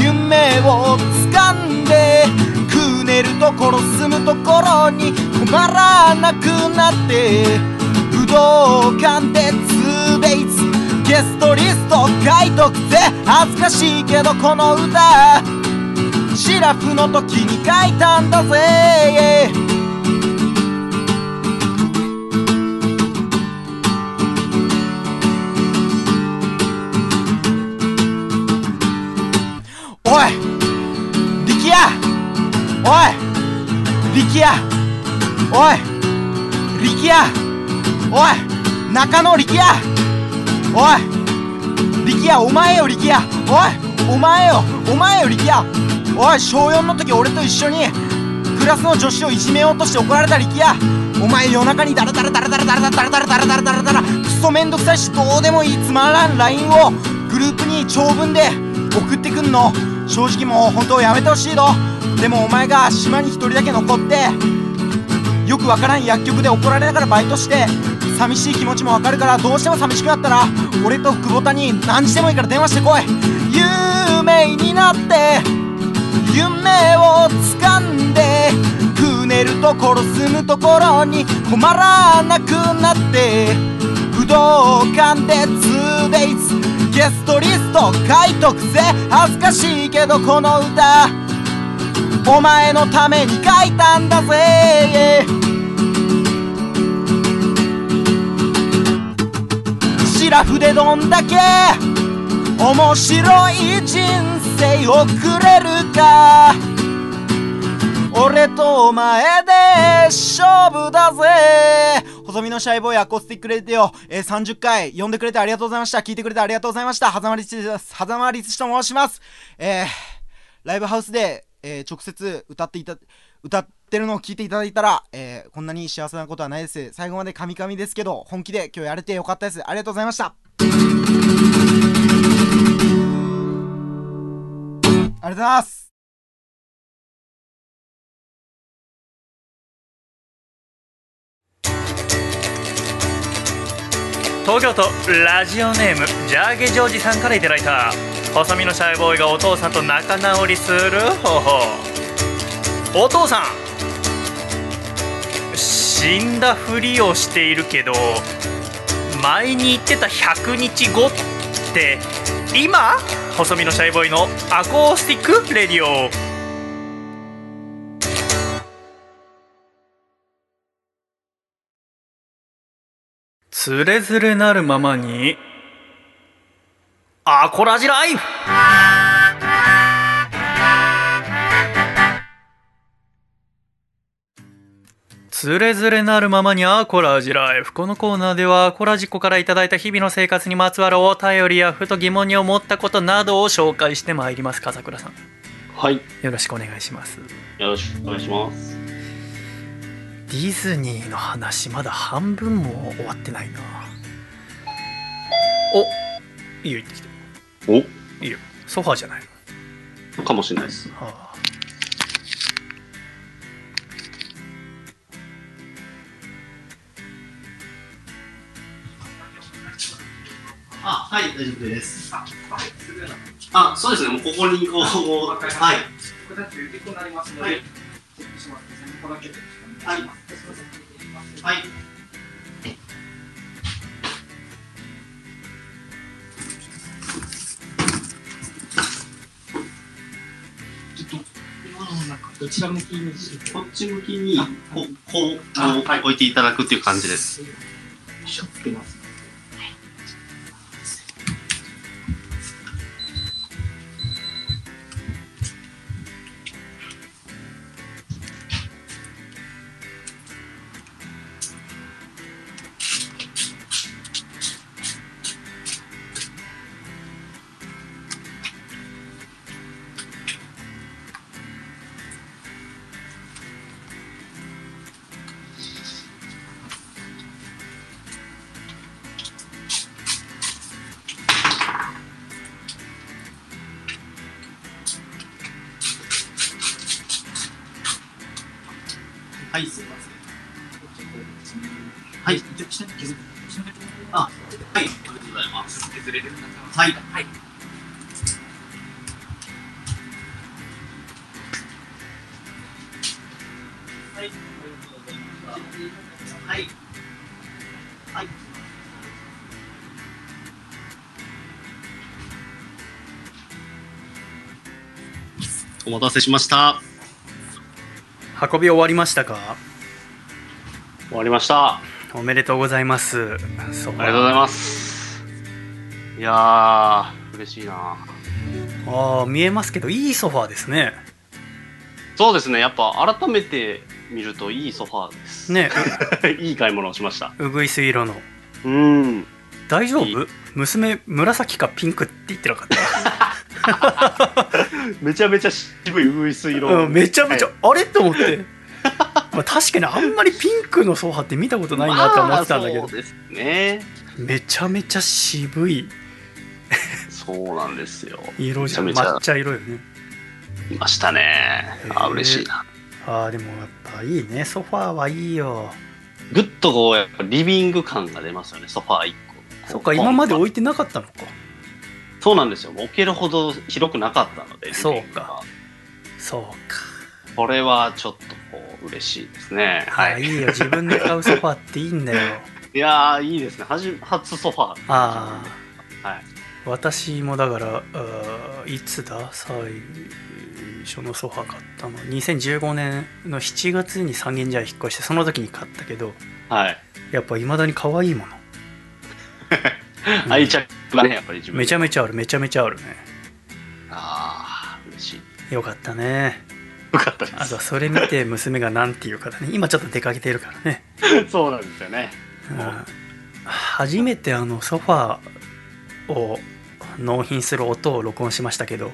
H: 夢を掴んでくねるところ住むところに困らなくなって。武道館で 2days ゲストリスト書いとくぜ。恥ずかしいけどこの歌シラフの時に書いたんだぜ。おい力也。おい力也。おい力也。おい中野力也。おい力也お前よ力也。おいお前よお前よ力也。おい小4の時俺と一緒にクラスの女子をいじめようとして怒られた力也。お前夜中にダラダラダラダラダラダラダラダラダラダラダラクソめんどくさいしどうでもいいつまらん LINE をグループに長文で送ってくんの。正直もう本当やめてほしいの。でもお前が島に一人だけ残ってよくわからん薬局で怒られながらバイトして寂しい気持ちもわかるからどうしても寂しくなったら俺と久保田に何時でもいいから電話してこい。有名になって夢を掴んでくねるところ住むところに困らなくなって武道館で 2days ゲストリスト書いとくぜ。恥ずかしいけどこの歌お前のために書いたんだぜ。シラフでどんだけ面白い人生をくれるか俺とお前で勝負だぜ細身のシャイボーイアコースティックレディオ、えー30回呼んでくれてありがとうございました。聞いてくれてありがとうございました。はざまりつです。はざまりつと申します。えー、ライブハウスで、えー直接歌っていた、歌っててるのを聞いていただいたら、えーこんなに幸せなことはないです。最後までカミカミですけど、本気で今日やれてよかったです。ありがとうございました。ありがとうございます。
A: 東京都ラジオネームジャーゲジョージさんからいただいた細身のシャイボーイがお父さんと仲直りする方法お父さん死んだふりをしているけど前に言ってた100日後って今？細身のシャイボーイのアコースティックレディオ。つれづれなるままにアコラジライフ！つれづれなるままにアコラジライフ。このコーナーではアコラジコからいただいた日々の生活にまつわるお便りやふと疑問に思ったことなどを紹介してまいります。笠倉さん。
B: はい。
A: よろしくお願いします。
B: よろしくお願いします。
A: ディズニーの話まだ半分も終わってないな。お。いいよ言ってきて。
B: お。
A: いいよ。ソファーじゃないの？
B: かもしれないです。
A: はあ
B: あ、はい、大丈夫です。あ、そうですね、もうここにこう、はい。はい。はい。はい。
I: どちら向きに
B: こっち向きに、こう、こう、あはい、置いていただくっていう感じです。
I: つけます。
B: 待たせしました。
A: 運び終わりましたか？
B: 終わりました。
A: おめでとうございます
B: ありがとうございます。いやー、嬉しいな。
A: ああ見えますけどいいソファーですね
B: そうですね、やっぱ改めて見るといいソファーです。
A: ね
B: いい買い物をしました。
A: うぐいす色の
B: うん。
A: 大丈
B: いい
A: 夫娘紫かピンクって言ってなかった？
B: めちゃめちゃ渋いウグイス色。
A: うん、めちゃめちゃ、
B: はい
A: あれと思ってまあ確かにあんまりピンクのソファって見たことないなって思ってたんだけど、
B: まあそうですね。
A: めちゃめちゃ渋い
B: そうなんですよ。
A: 色じゃ抹茶色よね
B: いましたね。あ、嬉しいな。
A: ああでもやっぱいいねソファーはいいよ
B: ぐっとこう、やっぱリビング感が出ますよね、ソファー一個。
A: そっか今まで置いてなかったのか
B: そうなんですよ。置けるほど広くなかったので。
A: そうかそうか
B: これはちょっとこう、嬉しいですね。
A: ああいいよ自分で買うソファーっていいんだよ
B: いやー、いいですね。はじ初ソファー。
A: あ
B: はい。
A: 私もだからいつだ？最初のソファ買ったの2015年の7月に三軒茶屋引っ越してその時に買ったけど
B: はい。
A: やっぱ未だに可愛いもの
B: 愛着がね、やっぱり自分
A: めちゃめちゃあるめちゃめちゃあるね
B: ああ。
A: よかったね
B: よかったで
A: あとそれ見て娘が何て言うかだね今ちょっと出かけてるからね、
B: す。そうなんですよね。
A: うん初めてあのソファーを納品する音を録音しましたけど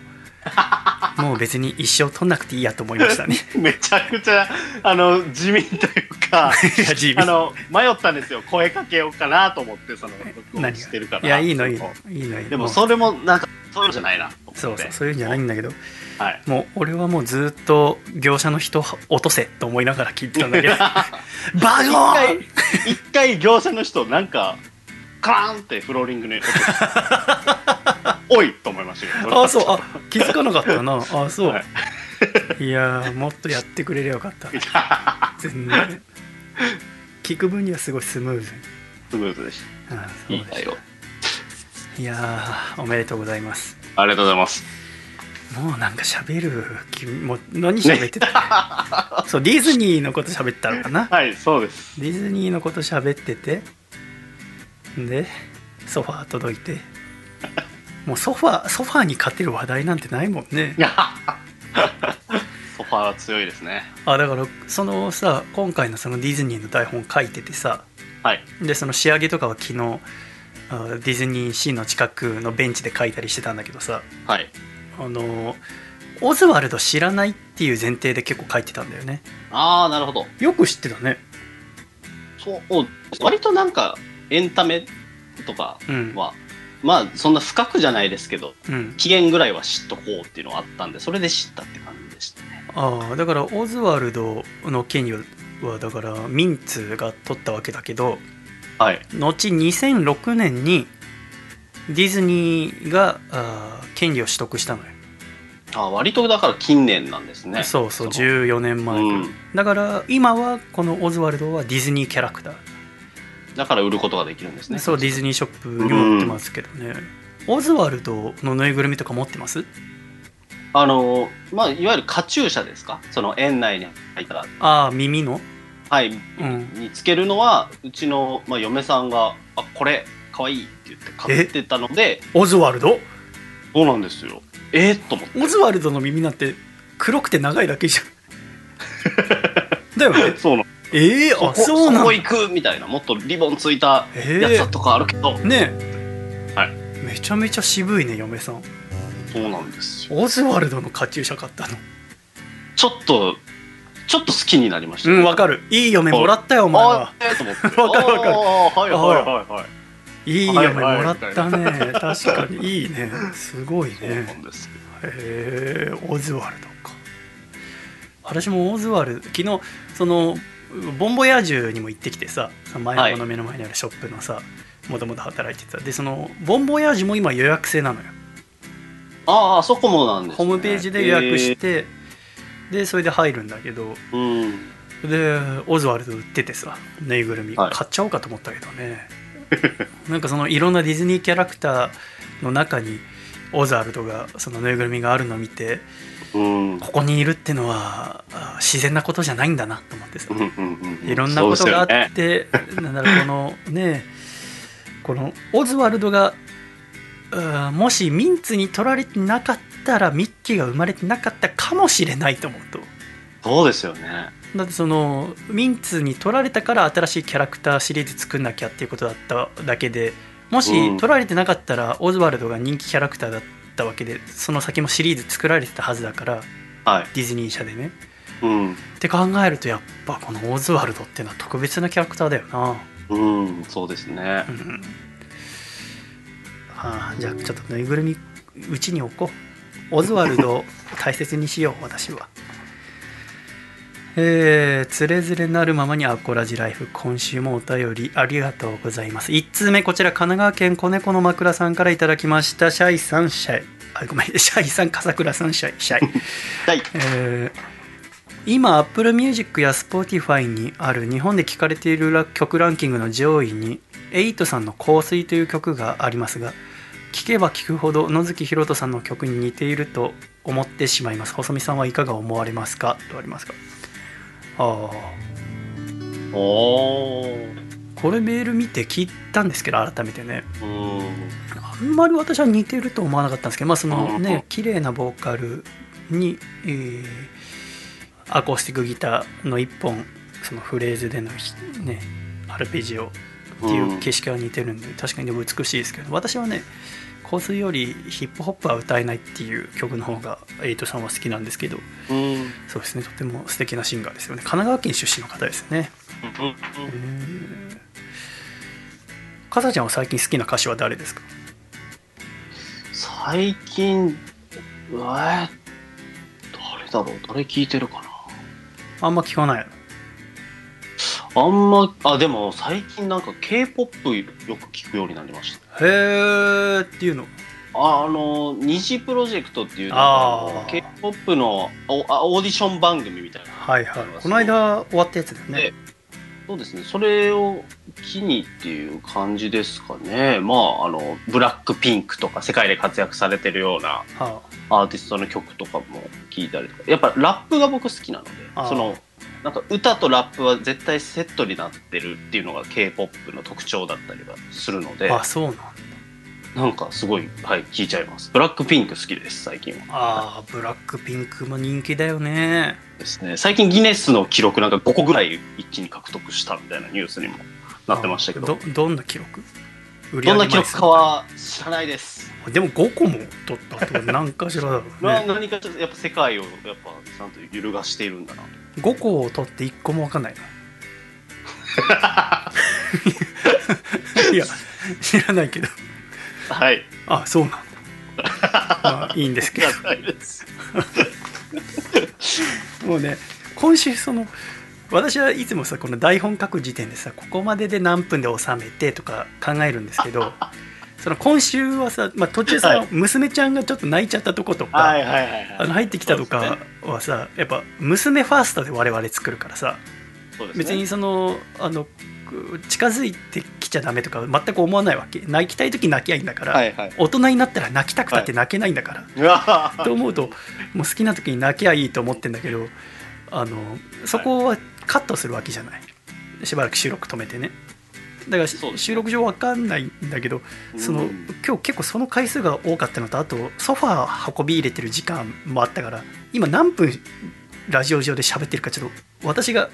A: もう別に一生撮んなくていいやと思いましたね。
B: めちゃくちゃ、あの、地味というか、あの、迷ったんですよ。声かけようかなと思って、その、録音
A: 何
B: してるから。
A: いやいいのいいの。いいのいいの。
B: でも、それも、なんか、そういうのじゃないな。
A: そうそうそういうんじゃないんだけど。
B: はい。
A: もう俺はもうずっと業者の人落とせと思いながら聞いてたんだけ。どバ
B: 一
A: ゴー
B: 回、一回業者の人、なんか、カーンってフローリングに落としておいと思いましたけど。
A: あそう。あ気づかなかったな。あそう、
B: はい
A: い、やーもっとやってくれりゃよかった。全然。聞く分にはすごいスムーズ。に
B: スムーズでし
A: あ
B: た。
A: そうでし。た。いやーおめでとうございます。
B: ありがとうございます。
A: もうなんか喋る気もう何喋ってた、そうディズニーのこと喋ったのかな？
B: はい、そうです。
A: ディズニーのこと喋っててでソファー届いてもうソファーソファーに勝てる話題なんてないもんね
B: ソファーは強いですね。
A: あだからそのさ今回のそのディズニーの台本書いててさ
B: はい。
A: でその仕上げとかは昨日あディズニーシーの近くのベンチで書いたりしてたんだけどさ
B: はい。
A: あのオズワルド知らないっていう前提で結構書いてたんだよね
B: ああ、なるほど。
A: よく知ってたね
B: そう、お割となんか、エンタメとか
A: うん
B: は、まあ、そんな深くじゃないですけど、
A: うん
B: 期限ぐらいは知っとこうっていうのがあったんで、それで知ったって感じでしたね。
A: ああだからオズワルドの権利はだからミンツが取ったわけだけど
B: はい。
A: 後2006年にディズニーがあー権利を取得したのよ
B: あ割とだから近年なんですね。
A: そうそう
B: の
A: 14年前、
B: うん
A: だから今はこのオズワルドはディズニーキャラクター、
B: だから売ることができるんですね。
A: そうディズニーショップにも売ってますけどね、オズワルドのぬいぐるみとか持ってます？
B: あの、まあ、いわゆるカチューシャですか？その園内に入ったら、
A: ああ耳の？
B: はい、
A: うん。
B: につけるのは、うちの、まあ、嫁さんが、あ、これ、かわいいって言って買ってたので、
A: オズワルド？
B: そうなんですよ。え？ー、と思って。
A: オズワルドの耳なんて黒くて長いだけじゃん。だよね。
B: そうなの。
A: ええあ
B: こ
A: そうなの
B: そこ行くみたいな、もっとリボンついたやつとかあるけど、
A: ねえ、
B: はい。
A: めちゃめちゃ渋いね嫁さん。
B: そうなんですよ。
A: オズワルドのカチューシャ買ったの。
B: ちょっと、ちょっと好きになりました。
A: うんわかる。いい嫁もらったよお前は。
B: あえーと思って。
A: わかるわかる。
B: はいはいはいはい。
A: いい
B: はい
A: 嫁も
B: はい
A: らったね確かにいいね。すごい
B: そうな
A: ね
B: んですよ。
A: へえオズワルドか。私もオズワルド昨日そのボンボヤージュにも行ってきてさその前
B: はい
A: のの目の前にあるショップのさもともと働いてたでそのボンボヤージュも今予約制なのよ
B: ああ、そこもなんです、ね。
A: ホームページで予約して、でそれで入るんだけど
B: えー。うん。
A: でオズワルド売っててさぬいぐるみ
B: はい
A: 買っちゃおうかと思ったけどね、なんかそのいろんなディズニーキャラクターの中にオズワルドがそのぬいぐるみがあるのを見て
B: うん。
A: ここにいるってのはあ自然なことじゃないんだなと思っていろんなことがあっ
B: そうですよね。
A: て、なんだろうこのねこのオズワルドがあもしミンツに取られてなかったらミッキーが生まれてなかったかもしれないと思うと。
B: そうですよね。
A: だってそのミンツに取られたから新しいキャラクターシリーズ作んなきゃっていうことだっただけでもし
B: うん。
A: 取られてなかったらオズワルドが人気キャラクターだったわけでその先もシリーズ作られてたはずだから
B: はい。
A: ディズニー社でね
B: うん。
A: って考えるとやっぱこのオズワルドっていうのは特別なキャラクターだよな
B: うん、そうですね
A: う。んああじゃあちょっとぬいぐるみうちに置こうオズワルドを大切にしよう私はえー、つれづれなるままにアコラジライフ今週もお便りありがとうございます。1通目こちら神奈川県子猫の枕さんからいただきました。シャイさんシャイ。あごめん。シャイさん笠倉さんシャイシャイ。
B: はい。
A: えー今 Apple Music や Spotify にある日本で聴かれている曲ランキングの上位にエイトさんの「香水」という曲がありますが聞けば聞くほど野月ひろとさんの曲に似ていると思ってしまいます。細見さんはいかが思われますか？とありますがああ
B: おー。
A: これメール見て聞いたんですけど改めてね
B: うん。
A: あんまり私は似てると思わなかったんですけどまあその
B: うん
A: ね綺麗なボーカルに、えーアコースティックギターの一本そのフレーズでのひねアルペジオっていう景色は似てるんで、確かにでも美しいですけど私はね洪水よりヒップホップは歌えないっていう曲の方がエイトさんは好きなんですけど
B: うん。
A: そうですねとても素敵なシンガーですよね神奈川県出身の方ですよねかさちゃんは最近好きな歌手は誰ですか
B: 最近、えー、誰だろう誰聞いてるかな
A: あんま聞かない
B: あんま、あ、でも最近なんか K-POP よく聞くようになりました。
A: へーっていうの
B: ああの、虹プロジェクトっていう、
A: あー
B: K-POP のおあオーディション番組みたいな。
A: はいはいこの間終わったやつだよね
B: でそうですね、それを機にっていう感じですかね。まあ、あの、ブラックピンクとか世界で活躍されてるような
A: は
B: アーティストの曲とかも聞いたりとか。やっぱラップが僕好きなのでその、なんか歌とラップは絶対セットになってるっていうのが K-POP の特徴だったりはするので、
A: ああそうなん
B: なんかすごい、はい、聞いちゃいます。ブラックピンク好きです、最近は。
A: ああブラックピンクも人気だよね
B: ですね。最近ギネスの記録なんか5個ぐらい一気に獲得したみたいなニュースにもなってましたけど、
A: どどんな記録？売
B: どんな記録かは知らないです。
A: でも5個も取ったと何かしらだろう
B: まあ
A: ね
B: 何かちょっとやっぱ世界をやっぱちゃんと揺るがしているんだなと。
A: 5個を取って1個も分かんないの いや知らないけど
B: はい。
A: あそうなんだ まあいいんですけど。もうね今週その私はいつもさこの台本書く時点でさここまでで何分で収めてとか考えるんですけどその今週はさ、まあ、途中さ、
B: はい。
A: 娘ちゃんがちょっと泣いちゃったとことか、
B: はいはいはいはい。
A: あの入ってきたとかはさ、やっぱ娘ファーストで我々作るからさ
B: ね。
A: 別にそのあのく近づいてきちゃダメとか全く思わないわけ。泣きたい時泣きゃいいんだから、
B: はいはい。
A: 大人になったら泣きたくたって泣けないんだから、
B: うわ
A: と思うともう好きな時に泣きゃいいと思ってんだけどあのそこはカットするわけじゃない。しばらく収録止めてねだからし収録上わかんないんだけどその今日結構その回数が多かったのとあとソファー運び入れてる時間もあったから今何分ラジオ上で喋ってるかちょっと私が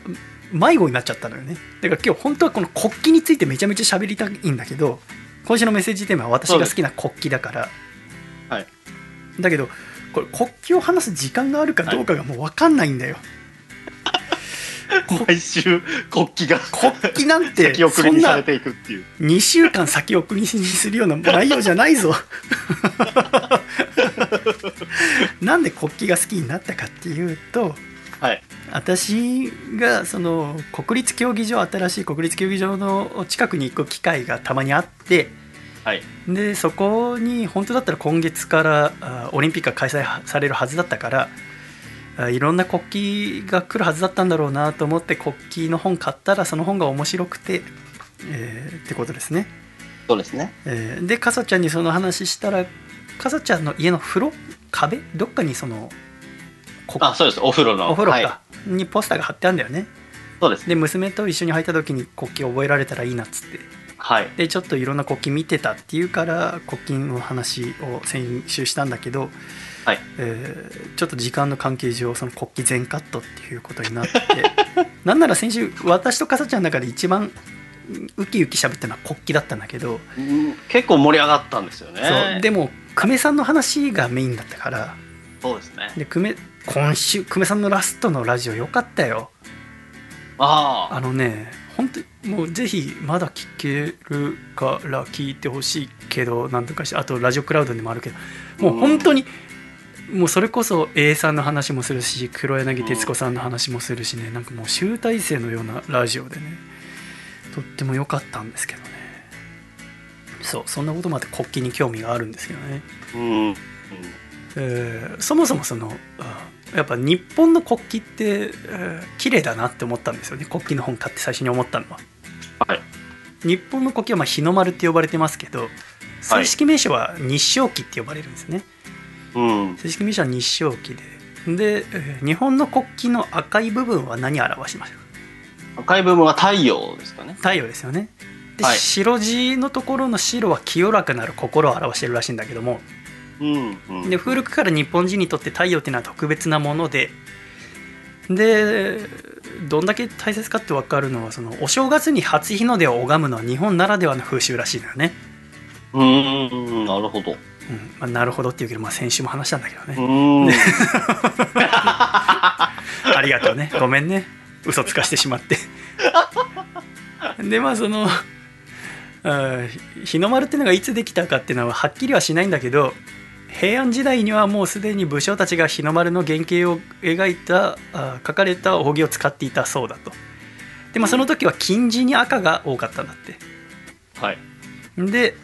A: 迷子になっちゃったのよね。だから今日本当はこの国旗についてめちゃめちゃ喋りたいんだけど今週のメッセージテーマは私が好きな国旗だから。
B: はい。
A: だけどこれ国旗を話す時間があるかどうかがもう分かんないんだよ、
B: 毎週国旗が
A: 国旗なんて
B: 先送りにされていくっていう。
A: 2週間先送りにするような内容じゃないぞ。なんで国旗が好きになったかっていうと
B: はい。
A: 私がその国立競技場新しい国立競技場の近くに行く機会がたまにあって
B: はい。
A: でそこに本当だったら今月からあオリンピックが開催されるはずだったからあいろんな国旗が来るはずだったんだろうなと思って国旗の本買ったらその本が面白くて、えーってことですね。
B: そうですね。
A: えーでかさちゃんにその話したらかさちゃんの家の風呂壁？どっかにそのこ
B: あそうです。お風呂の。
A: お風呂か、
B: は
A: にポスターが貼ってあるんだよね。
B: そうです。
A: で娘と一緒に入った時に国旗覚えられたらいいなっつって。
B: はい。
A: でちょっといろんな国旗見てたっていうから国旗の話を先週したんだけど、
B: はい。
A: えーちょっと時間の関係上その国旗全カットっていうことになって なんなら先週私とかさちゃんの中で一番ウキウキ喋ったのは国旗だったんだけど、
B: うん結構盛り上がったんですよね。
A: そう。でも久米さんの話がメインだったから
B: そうですね。
A: で久米今週久米さんのラストのラジオ良かったよ。
B: あ
A: あ。のね本当にもうぜひまだ聞けるから聞いてほしいけどなんとかしてあとラジオクラウドにもあるけどもう本当にもうそれこそ A さんの話もするし黒柳徹子さんの話もするしねなんかもう集大成のようなラジオでねとっても良かったんですけどね。そうそんなこともあって国旗に興味があるんですけどね、
B: あうん。
A: えーそもそもそのあやっぱ日本の国旗って、えー綺麗だなって思ったんですよね。国旗の本買って最初に思ったのは。
B: はい。
A: 日本の国旗はまあ日の丸って呼ばれてますけど正式名称は日照旗って呼ばれるんですね、
B: うん。
A: 正式名称は日照旗ででえー日本の国旗の赤い部分は何を表しますか？
B: 赤い部分は太陽ですかね。
A: 太陽ですよねで、
B: はい
A: 白地のところの白は清らかなる心を表してるらしいんだけども
B: うん。うん。
A: で古くから日本人にとって太陽っていうのは特別なものででどんだけ大切かって分かるのはそのお正月に初日の出を拝むのは日本ならではの風習らしいのよね、
B: うーん、なるほど。
A: うん。まあ、なるほどっていうけど、まあ、先週も話したんだけど
B: う
A: ね。ありがとうね。ごめんね。嘘つかしてしまって。でまあその日の丸っていうのがいつできたかっていうのははっきりはしないんだけど平安時代にはもうすでに武将たちが日の丸の原型を描いた書かれた扇を使っていたそうだと。で、まあ、その時は金地に赤が多かったんだって。
B: はい。
A: で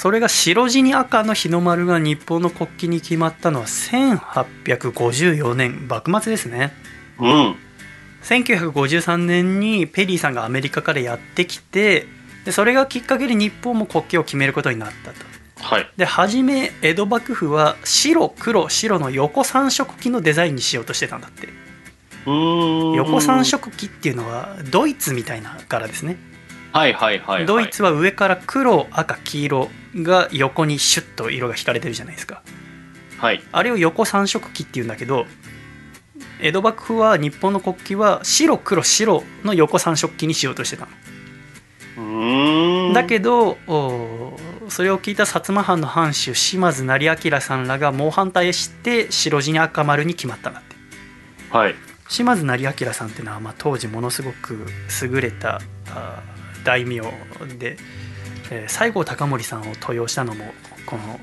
A: それが白地に赤の日の丸が日本の国旗に決まったのは1854年幕末ですね
B: うん。
A: 1953年にペリーさんがアメリカからやってきてでそれがきっかけで日本も国旗を決めることになったと
B: はい。
A: で初め江戸幕府は白黒白の横三色旗のデザインにしようとしてたんだって
B: うーん。
A: 横三。色旗っていうのはドイツみたいな柄ですね
B: はいはいはい、はい。
A: ドイツは上から黒赤黄色が横にシュッと色が引かれてるじゃないですか
B: はい。
A: あれを横三色旗っていうんだけど江戸幕府は日本の国旗は白黒白の横三色旗にしようとしてたの
B: うーん。
A: だけどおそれを聞いた薩摩藩の藩主島津成明さんらが猛反対して白地に赤丸に決まったんだって
B: はい。
A: 島津成明さんっていうのは、まあ、当時ものすごく優れたあ大名で、えー西郷隆盛さんを登用したのもこの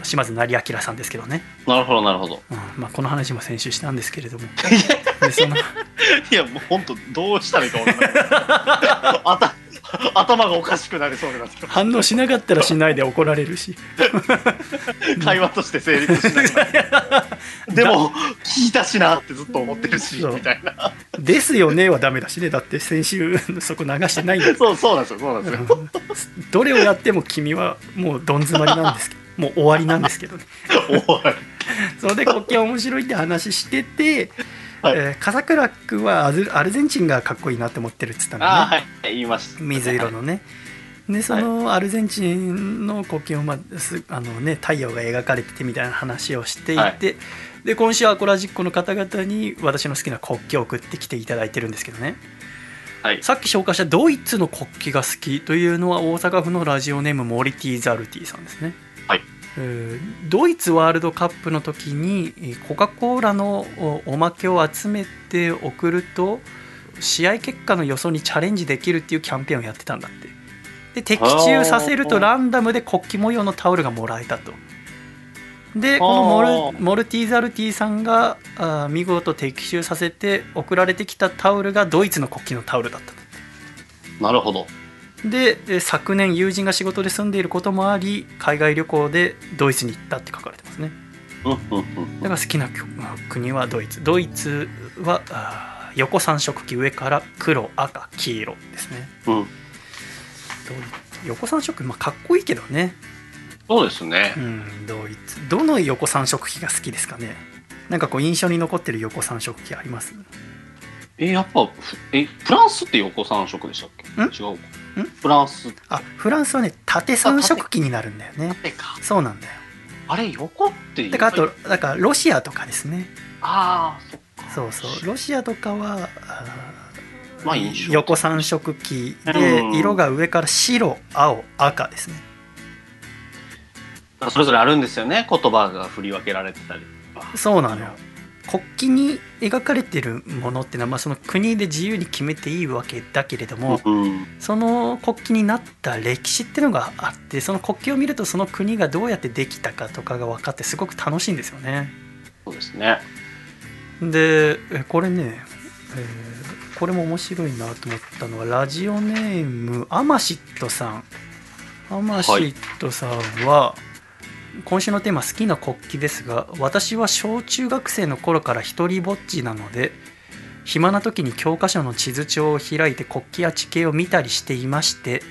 A: お島津成明さんですけどね、
B: なるほどなるほど。
A: うんまあ、この話も先週したんですけれども
B: いや、もう本当どうしたらいいかわかんない。頭がおかしくなりそうになって
A: 反応しなかったらしないで怒られるし。
B: 会話として成立しない。でも、聞いたしなってずっと思ってるし、みたいな。
A: 「ですよね」はダメだしね。だって先週そこ流してない。ん だ
B: そう、そうなんですよ、そうなんですよ。
A: どれをやっても君はもうどん詰まりなんですけど。もう終わりなんですけどね。
B: おい。
A: それで国旗面白いって話してて、
B: はい
A: えー笠倉君はアルゼンチンがかっこいいなって思ってるっつったのね、
B: はい。言いました。
A: 水色のね。でそのアルゼンチンの国旗を、まあすあのね、太陽が描かれててみたいな話をしていて、
B: はい
A: で今週アコラジックの方々に私の好きな国旗を送ってきていただいてるんですけどね
B: はい。
A: さっき紹介したドイツの国旗が好きというのは大阪府のラジオネームモリティ・ザルティさんですね。ドイツワールドカップの時にえーコカ・コーラのおおまけを集めて送ると試合結果の予想にチャレンジできるっていうキャンペーンをやってたんだって。で的中させるとランダムで国旗模様のタオルがもらえたと。でこのモ
B: あ
A: ルモルティ・ザルティさんがあー見事的中させて送られてきたタオルがドイツの国旗のタオルだったと。
B: なるほど。
A: でえー昨年友人が仕事で住んでいることもあり海外旅行でドイツに行ったって書かれてますね。だから好きな国国はドイツ。ドイツは横三色旗上から黒赤黄色ですね。
B: うん。
A: 横三色旗、まあ、かっこいいけどね。
B: そうですね。
A: う。んドイツ。どの横三色旗が好きですかね。なんかこう印象に残ってる横三色旗あります？
B: え、やっぱ、ふえ、フランスって横三色でしたっけ？
A: ん？
B: 違うか。フランス。
A: あフランスはね縦三色旗になるんだよね。そうなんだよ
B: あれ、横って。
A: だからあとだからロシアとかですね
B: ああ、そ
A: うそうロシアとかは
B: まあ
A: 横三色旗で
B: うん
A: 色が上から白青赤ですね
B: それぞれあるんですよね。言葉が振り分けられてたり。
A: そうなのよ国旗に描かれてるものっていうのは、まあ、その国で自由に決めていいわけだけれども、
B: うん。
A: その国旗になった歴史っていうのがあってその国旗を見るとその国がどうやってできたかとかが分かってすごく楽しいんですよね。
B: そうですね。
A: でえこれね、えーこれも面白いなと思ったのはラジオネームアマシットさんアマシットさんは、今週のテーマ好きな国旗ですが私は小中学生の頃から一人ぼっちなので暇な時に教科書の地図帳を開いて国旗や地形を見たりしていまして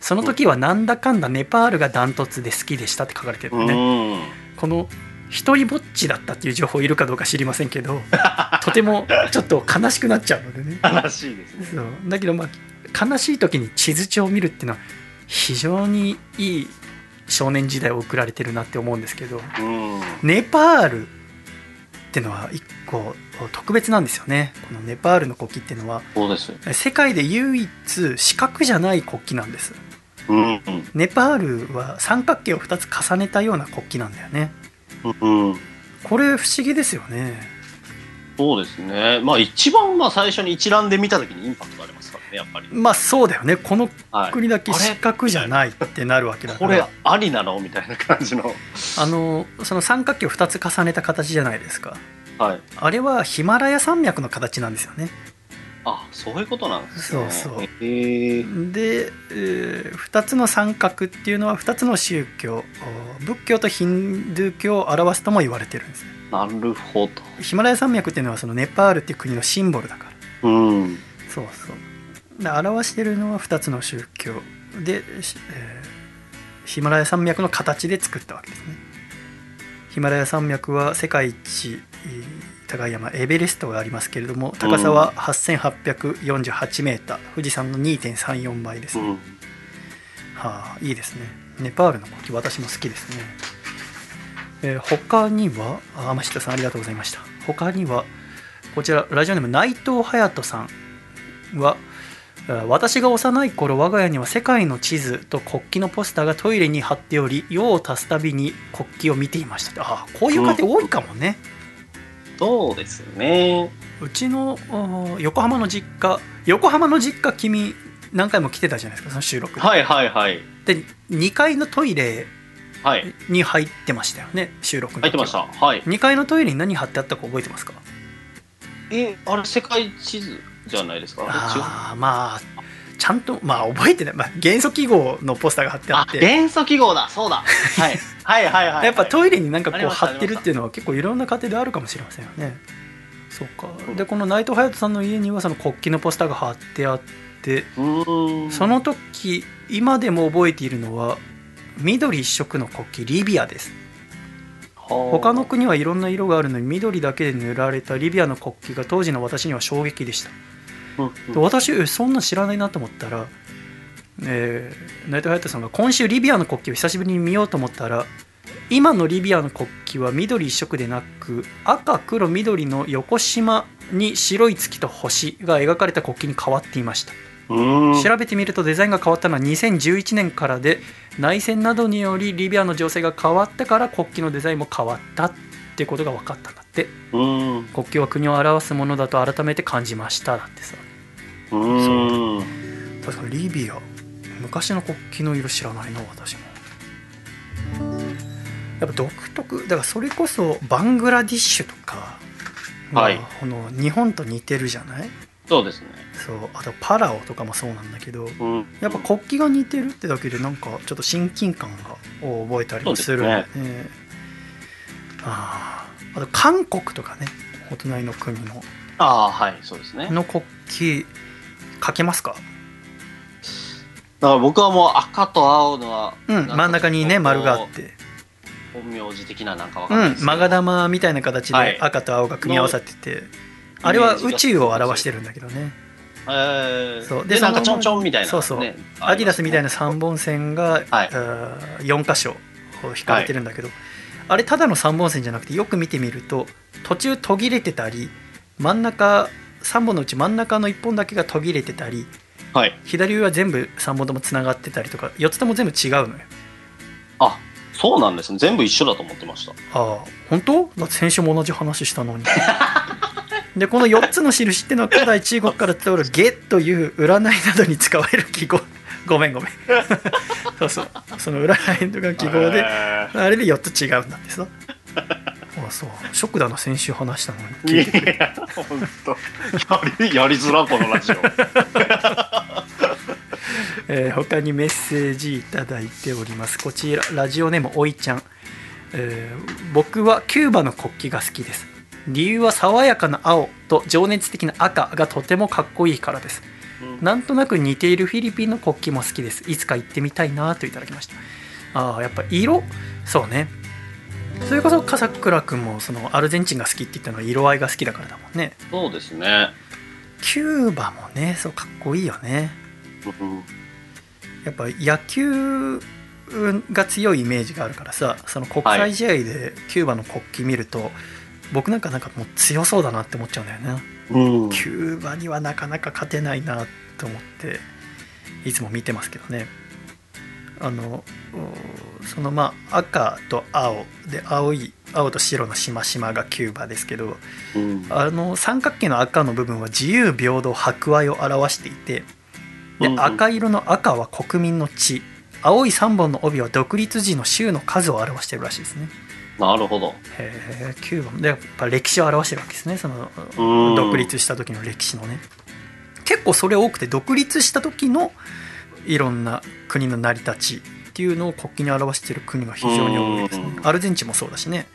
A: その時はなんだかんだネパールがダントツで好きでしたって書かれてるのね、この一人ぼっちだったっていう情報いるかどうか知りませんけど とてもちょっと悲しくなっちゃうのでね。
B: 悲しいですね。
A: そう。だけどまあ悲しい時に地図帳を見るっていうのは非常にいい少年時代を送られてるなって思うんですけど
B: うん。
A: ネパールってのは一個特別なんですよね。このネパールの国旗っていうのは
B: そうです
A: 世界で唯一四角じゃない国旗なんです。
B: うん。うん
A: ネパールは三角形を2つ重ねたような国旗なんだよね。
B: うん
A: これ不思議ですよね。
B: そうですね。まあ一番まあ最初に一覧で見た時にインパクトありねやっぱり。
A: まあそうだよね。この
B: はい。
A: 国だけ
B: あれ？
A: 四角じゃないってなるわけだか
B: これ
A: ら
B: ありなの？みたいな感じの。
A: あのその三角形を2つ重ねた形じゃないですか。
B: はい。
A: あれはヒマラヤ山脈の形なんですよね。
B: あそういうことなんですね。
A: そうそう。で、え2つの三角っていうのは2つの宗教お仏教とヒンドゥー教を表すとも言われてるんですね。
B: なるほど。
A: ヒマラヤ山脈っていうのはそのネパールっていう国のシンボルだから。
B: うん。
A: そうそう。で表してるのは2つの宗教で、しえーヒマラヤ山脈の形で作ったわけですね。ヒマラヤ山脈は世界一えー高い山エベレストがありますけれども高さは8848メーター。富士山の2.34倍です、
B: うん。
A: はあいいですね。ネパールの国旗私も好きですね、えー他にはあ天下さんありがとうございました。他にはこちらラジオネーム内藤隼人さんはあ私が幼い頃我が家には世界の地図と国旗のポスターがトイレに貼っており用を足すたびに国旗を見ていました。あこういう家庭多いかもね、
B: そうですね。
A: うちのあ横浜の実家横浜の実家君何回も来てたじゃないですかその収録で。
B: はいはいはい。
A: で2階のトイレ
B: はい。
A: に入ってましたよね収録の時
B: 入ってました。はい。
A: 2階のトイレに何貼ってあったか覚えてますか？
B: えあれ世界地図じゃないですか？あ
A: まあちゃんとまあ覚えてない、まあ、元素記号のポスターが貼ってあ
B: あ
A: って。
B: 元素記号だ。そうだ。はい。はいはいはい
A: やっぱトイレになんかこう貼ってるっていうのは結構いろんな家庭であるかもしれませんよね。そうか。でこの内藤隼人さんの家にはその国旗のポスターが貼ってあってその時今でも覚えているのは緑一色の国旗リビアです。他の国はいろんな色があるのに緑だけで塗られたリビアの国旗が当時の私には衝撃でした。
B: うん
A: で私えそんなん知らないなと思ったら、えー、内藤隼人さんが今週リビアの国旗を久しぶりに見ようと思ったら今のリビアの国旗は緑一色でなく赤黒緑の横縞に白い月と星が描かれた国旗に変わっていました。調べてみるとデザインが変わったのは2011年からで内戦などによりリビアの情勢が変わったから国旗のデザインも変わったってことが分かったんだって。国旗は国を表すものだと改めて感じました。だってさ
B: うーん。
A: 確かにリビア昔の国旗の色知らないの私も。やっぱ独特だからそれこそバングラディッシュとか、
B: はい。
A: まあこの日本と似てるじゃない？
B: そうですね。
A: そうあとパラオとかもそうなんだけど
B: うん。
A: やっぱ国旗が似てるってだけでなんかちょっと親近感がを覚えたりもするんだよ
B: そう
A: ね。あー。あと韓国とかねお隣の国の。
B: ああはいそうですね。
A: の国旗書けますか？
B: だから僕はもう赤と青のは
A: うん真ん中にね丸があって。
B: 本名字的ななんかわかんないですけど。
A: うんマガ玉みたいな形
B: はい
A: で赤と青が組み合わさってて、あれは宇宙を表してるんだけどね
B: えー、
A: そう
B: でなんかちょんちょんみたいな、ね、
A: そうそうアディダスみたいな3本線が、
B: はい
A: あー4箇所引かれてるんだけど、あれただの3本線じゃなくてよく見てみると途中途切れてたり真ん中3本のうち真ん中の1本だけが途切れてたり
B: はい。
A: 左上は全部3本ともつながってたりとか4つとも全部違うのよ。
B: あそうなんですね。全部一緒だと思ってました。
A: ああ本当？だって先週も同じ話したのに。でこの4つの印っていうのは古代中国から伝わる「下」という占いなどに使われる記号。ごめんごめん。そうそう。その占いとか記号で
B: へ
A: あれで4つ違うんだってさあそう。ショックだな先週話したのに。い
B: や本当。やり やりづらこのラジオ。
A: えー他にメッセージいただいております。こちらラジオネームおいちゃん、えー僕はキューバの国旗が好きです。理由は爽やかな青と情熱的な赤がとてもかっこいいからです。なんとなく似ているフィリピンの国旗も好きです。いつか行ってみたいなといただきました。ああやっぱ色？そうねそれこそ笠倉君もそのアルゼンチンが好きって言ったのは色合いが好きだからだもんね。
B: そうですね。
A: キューバもねそうかっこいいよね。やっぱ野球が強いイメージがあるからさその国際試合でキューバの国旗見ると、僕なんかなんかもう強そうだなって思っちゃうんだよね、
B: うん。
A: キューバにはなかなか勝てないなと思っていつも見てますけどねあのおそのまあ赤と青で青い青と白のしましまがキューバですけど
B: うん。
A: あの三角形の赤の部分は自由平等博愛を表していてで
B: うんうん。
A: 赤色の赤は国民の血。青い3本の帯は独立時の州の数を表しているらしいですね。
B: なるほど。
A: へえキューバも。でやっぱ歴史を表してるわけですね。その
B: うん。
A: 独立した時の歴史のね。結構それ多くて独立した時のいろんな国の成り立ちっていうのを国旗に表している国が非常に多いですね。
B: うん。
A: アルゼンチンもそうだしね。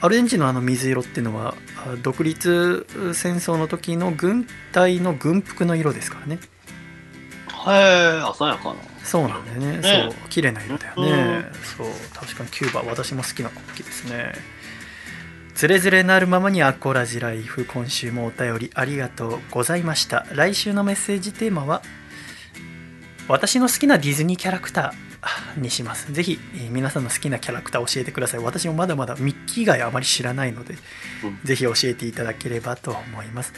A: アルゼンチンのあの水色っていうのはあ独立戦争の時の軍隊の軍服の色ですからね。
B: へえ、鮮やかな。
A: そうなんだよね。
B: ね。
A: そう綺麗な色だよね。そう確かにキューバ私も好きな国旗ですね。つれづれなるままにアコラジライフ今週もお便りありがとうございました。来週のメッセージテーマは私の好きなディズニーキャラクターにします。ぜひえー皆さんの好きなキャラクター教えてください。私もまだまだミッキー以外あまり知らないので、ぜひ教えていただければと思います。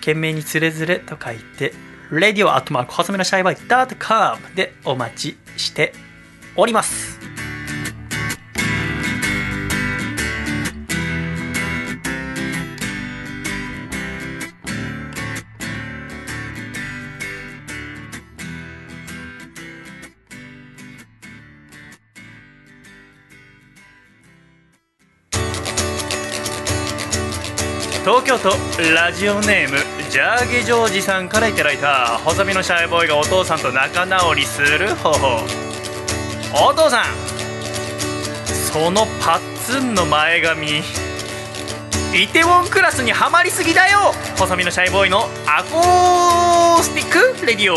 A: 懸命につれづれと書いて radio アットマーク細めのシャイバイ .com でお待ちしております東京都ラジオネームジャーゲジョージさんからいただいた細身のシャイボーイがお父さんと仲直りする方法。お父さんそのパッツンの前髪イテウォンクラスにはまりすぎだよ。細身のシャイボーイのアコースティックレディオ。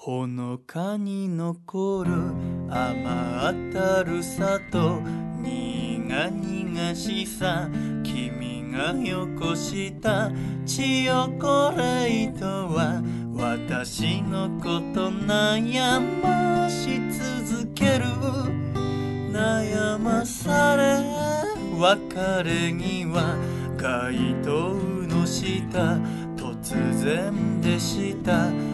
D: ほのかに残る甘ったるさと苦々しさ君がよこしたチヨコレートは私のこと悩まし続ける悩まされ別れ際街灯の下突然でした。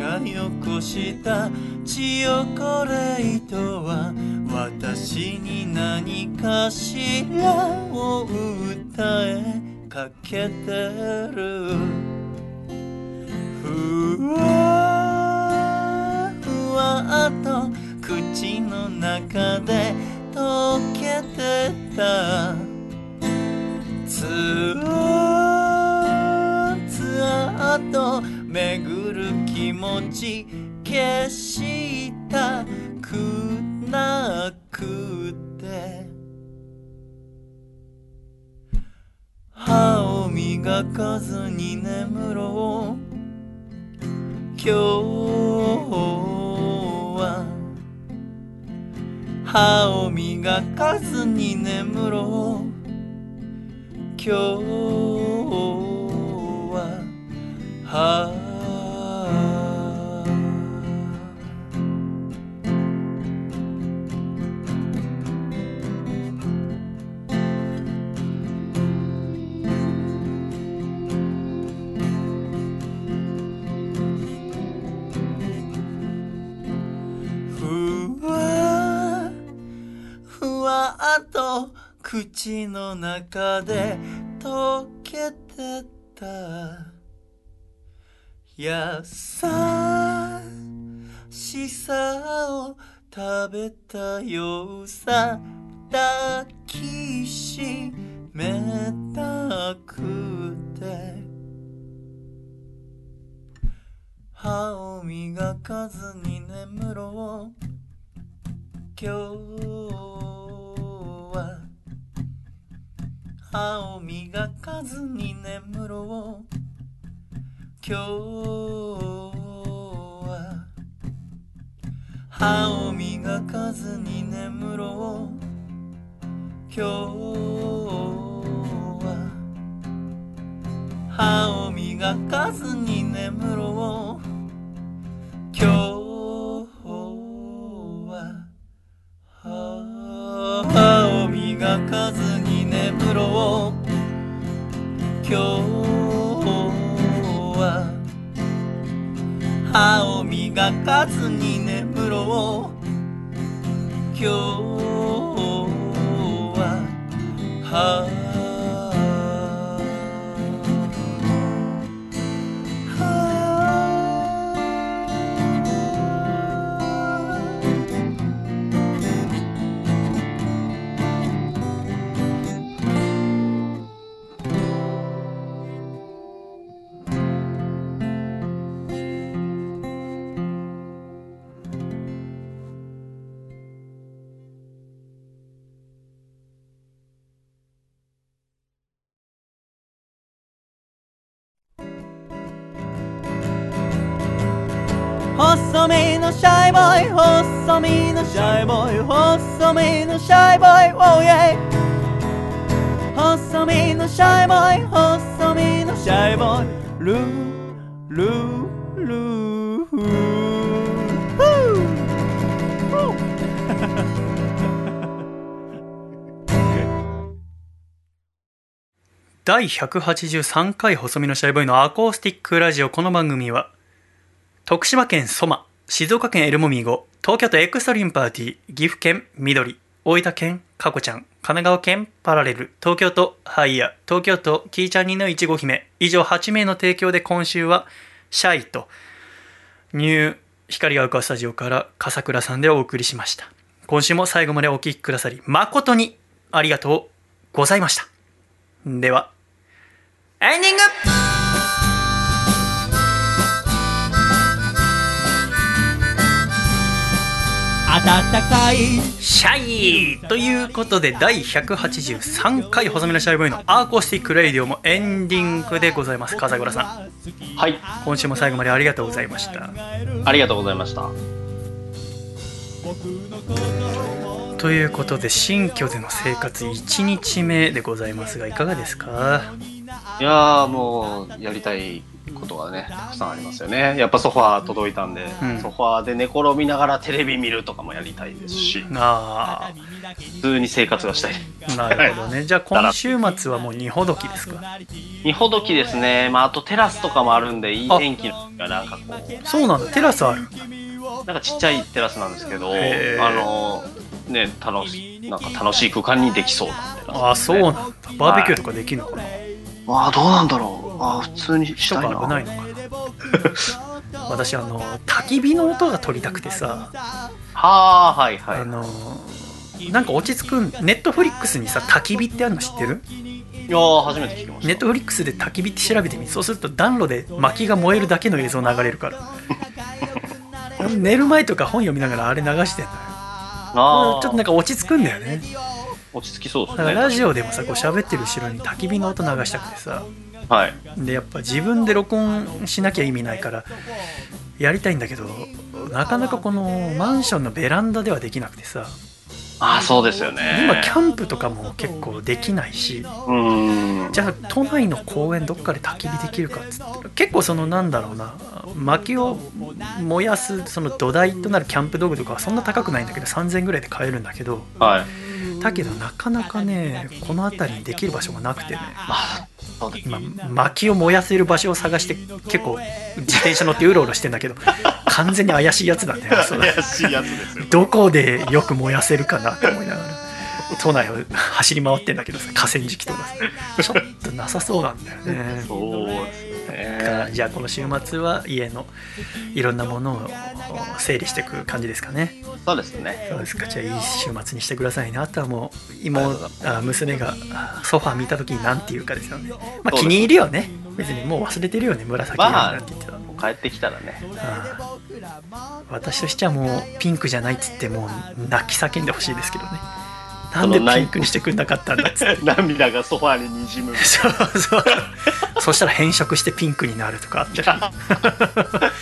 D: がよこしたチヨコレートは私に何かしらを訴えかけてる。ふわふわと口の中で溶けてた。つあつあと巡る気持ち消したくなくて。歯を磨かずに眠ろう。今日は。歯を磨かずに眠ろう今日は。はふわふわっと口の中で溶けてた。優しさを食べたようさ抱きしめたくて。歯を磨かずに眠ろう。今日は歯を磨かずに眠ろう今日は歯を磨かずに眠ろう。今日は歯を磨かずに眠ろう。細身のシャイボーイ細身のシャイボーイ Oh yeah 細身のシャイボーイ細身のシャイボーイ。ルールールー。フー
A: 第183回細身のシャイボーイのアコースティックラジオ。この番組は徳島県ソマ。静岡県エルモミーゴ東京都エクストリームパーティー岐阜県緑大分県かこちゃん神奈川県パラレル東京都ハイヤ東京都キーちゃんにのいちご姫以上8名の提供で今週はシャイとニュー光が丘スタジオから笠倉さんでお送りしました。今週も最後までお聴きくださり誠にありがとうございました。ではエンディング！
D: 暖かい
A: シャイということで第183回細身のシャイボーイのアーコースティックレイディオもエンディングでございます。笠倉さん。
B: はい。
A: 今週も最後までありがとうございました。
B: ありがとうございました。
A: ということで新居での生活1日目でございますがいかがですか？
B: いやーもうやりたいことがねたくさんありますよね。やっぱソファー届いたんで、
A: うん。
B: ソファーで寝転びながらテレビ見るとかもやりたいですし
A: あ
B: 普通に生活がしたい。
A: あなるほどね。じゃあ今週末はもう二ほどきですか？
B: 二ほどきですね、まあ、あとテラスとかもあるんでいい天気がなんかこう
A: そうなんだ。テラスある。
B: なんかちっちゃいテラスなんですけどあのね楽しなんか楽しい空間にできそうなテラス。
A: ああそうなんだ。バーベキューとかできるのかな、
B: ああどうなんだろうあー普通にし
A: と
B: たいな。
A: か危ないのかな。私あの焚き火の音が取りたくてさ。
B: はあはいはい。
A: あのなんか落ち着くんネットフリックスにさ焚き火ってあるの知ってる？
B: いやー初めて聞きまし
A: ネットフリックスで焚き火って調べてみそうすると暖炉で薪が燃えるだけの映像流れるから。寝る前とか本読みながらあれ流してんのよ。
B: たあ
A: ちょっとなんか落ち着くんだよね。
B: 落ち着きそうです
A: だから
B: ね
A: ラジオでもさこう喋ってる後ろに焚き火の音流したくてさ
B: はい。
A: でやっぱ自分で録音しなきゃ意味ないからやりたいんだけどなかなかこのマンションのベランダではできなくてさ。
B: ああそうですよね。
A: 今キャンプとかも結構できないし。じゃあ都内の公園どっかで焚き火できるかっつったら結構そのなんだろうな薪を燃やすその土台となるキャンプ道具とかはそんな高くないんだけど3000円ぐらいで買えるんだけど。
B: はい。
A: だけどなかなかねこの辺りにできる場所がなくてね。
B: そうです
A: 今薪を燃やせる場所を探して結構自転車乗ってうろうろしてんだけど 完全に怪しいやつなんだ。よ
B: 怪しいやつですよ。
A: どこでよく燃やせるかなって思いながら都内を走り回ってんだけどさ河川敷とかさ。ちょっとなさそうなんだよね。
B: そうですね
A: からじゃあこの週末は家のいろんなものを整理していく感じですかね。
B: そうですね。
A: そうですか。じゃあいい週末にしてくださいねあとはもう妹あ娘があソファー見た時に何て言うかですよね。まあ気に入るよね。別にもう忘れてるよね。紫色
B: まあ
A: なんて言ってたの。
B: 帰ってきたらね。
A: ああ。私としてはもうピンクじゃないっつってもう泣き叫んでほしいですけどねなんでピンクにしてくんなかったんだ？っつって
B: 涙がソファーににじむ。
A: そうそう。そしたら変色してピンクになるとかあったら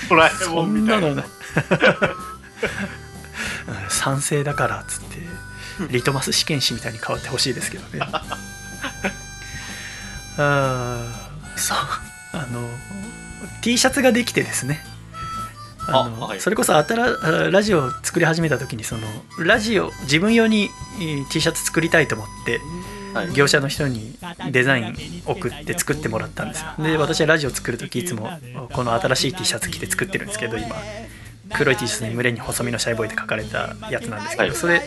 B: ドラえ
A: そ
B: もんみたいな。
A: んなのねうん賛成だからっつってリトマス試験紙みたいに変わってほしいですけどね。あーそう。あの T シャツができてですねあの
B: あはい。
A: それこそあたらあラジオを作り始めた時にそのラジオ自分用にえー T シャツ作りたいと思って
B: はい。
A: 業者の人にデザイン送って作ってもらったんですよ。で私はラジオ作る時いつもこの新しい T シャツ着て作ってるんですけど今黒い T シャツに胸に細身のシャイボーイで書かれたやつなんですけど、
B: はい。
A: それ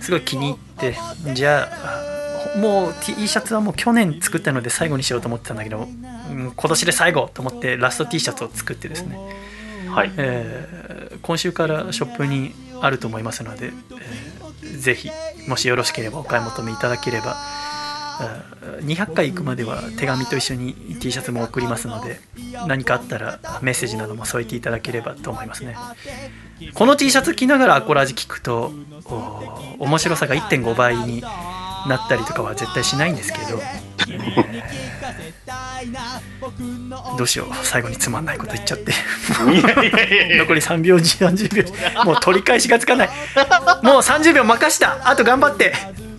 A: すごい気に入ってじゃあもう T シャツはもう去年作ったので最後にしようと思ってたんだけど、うん今年で最後と思ってラスト T シャツを作ってですね、
B: はい。
A: えー今週からショップにあると思いますので、えーぜひもしよろしければお買い求めいただければ200回行くまでは手紙と一緒に T シャツも送りますので何かあったらメッセージなども添えていただければと思いますね。この T シャツ着ながらアコラージ聞くと面白さが1.5倍になったりとかは絶対しないんですけど、どうしよう最後につまんないこと言っちゃって。
B: いやいやいやいや。
A: 残り3秒30秒もう取り返しがつかない。もう30秒任した。あと頑張って。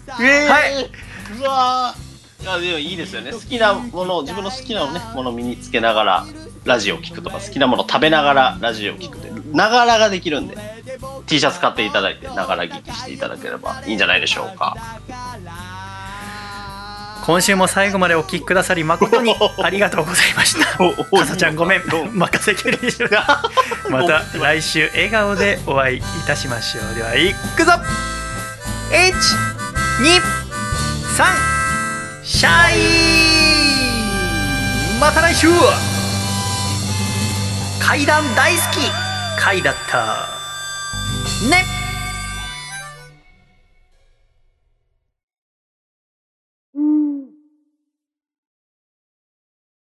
A: はい、
B: うわー。いやでもいいですよね。好きなもの自分の好きなねものを身につけながらラジオを聞くとか好きなものを食べながらラジオを聞くってながらができるんで。T シャツ買っていただいてながら聞きしていただければいいんじゃないでしょうか
A: 今週も最後までお聞きくださり誠に ありがとうございました。かさちゃんごめん。任せきりにしろ また。来週笑顔でお会いいたしましょう。ではいくぞ。123シャイまた来週。階段大好き。階だった。ね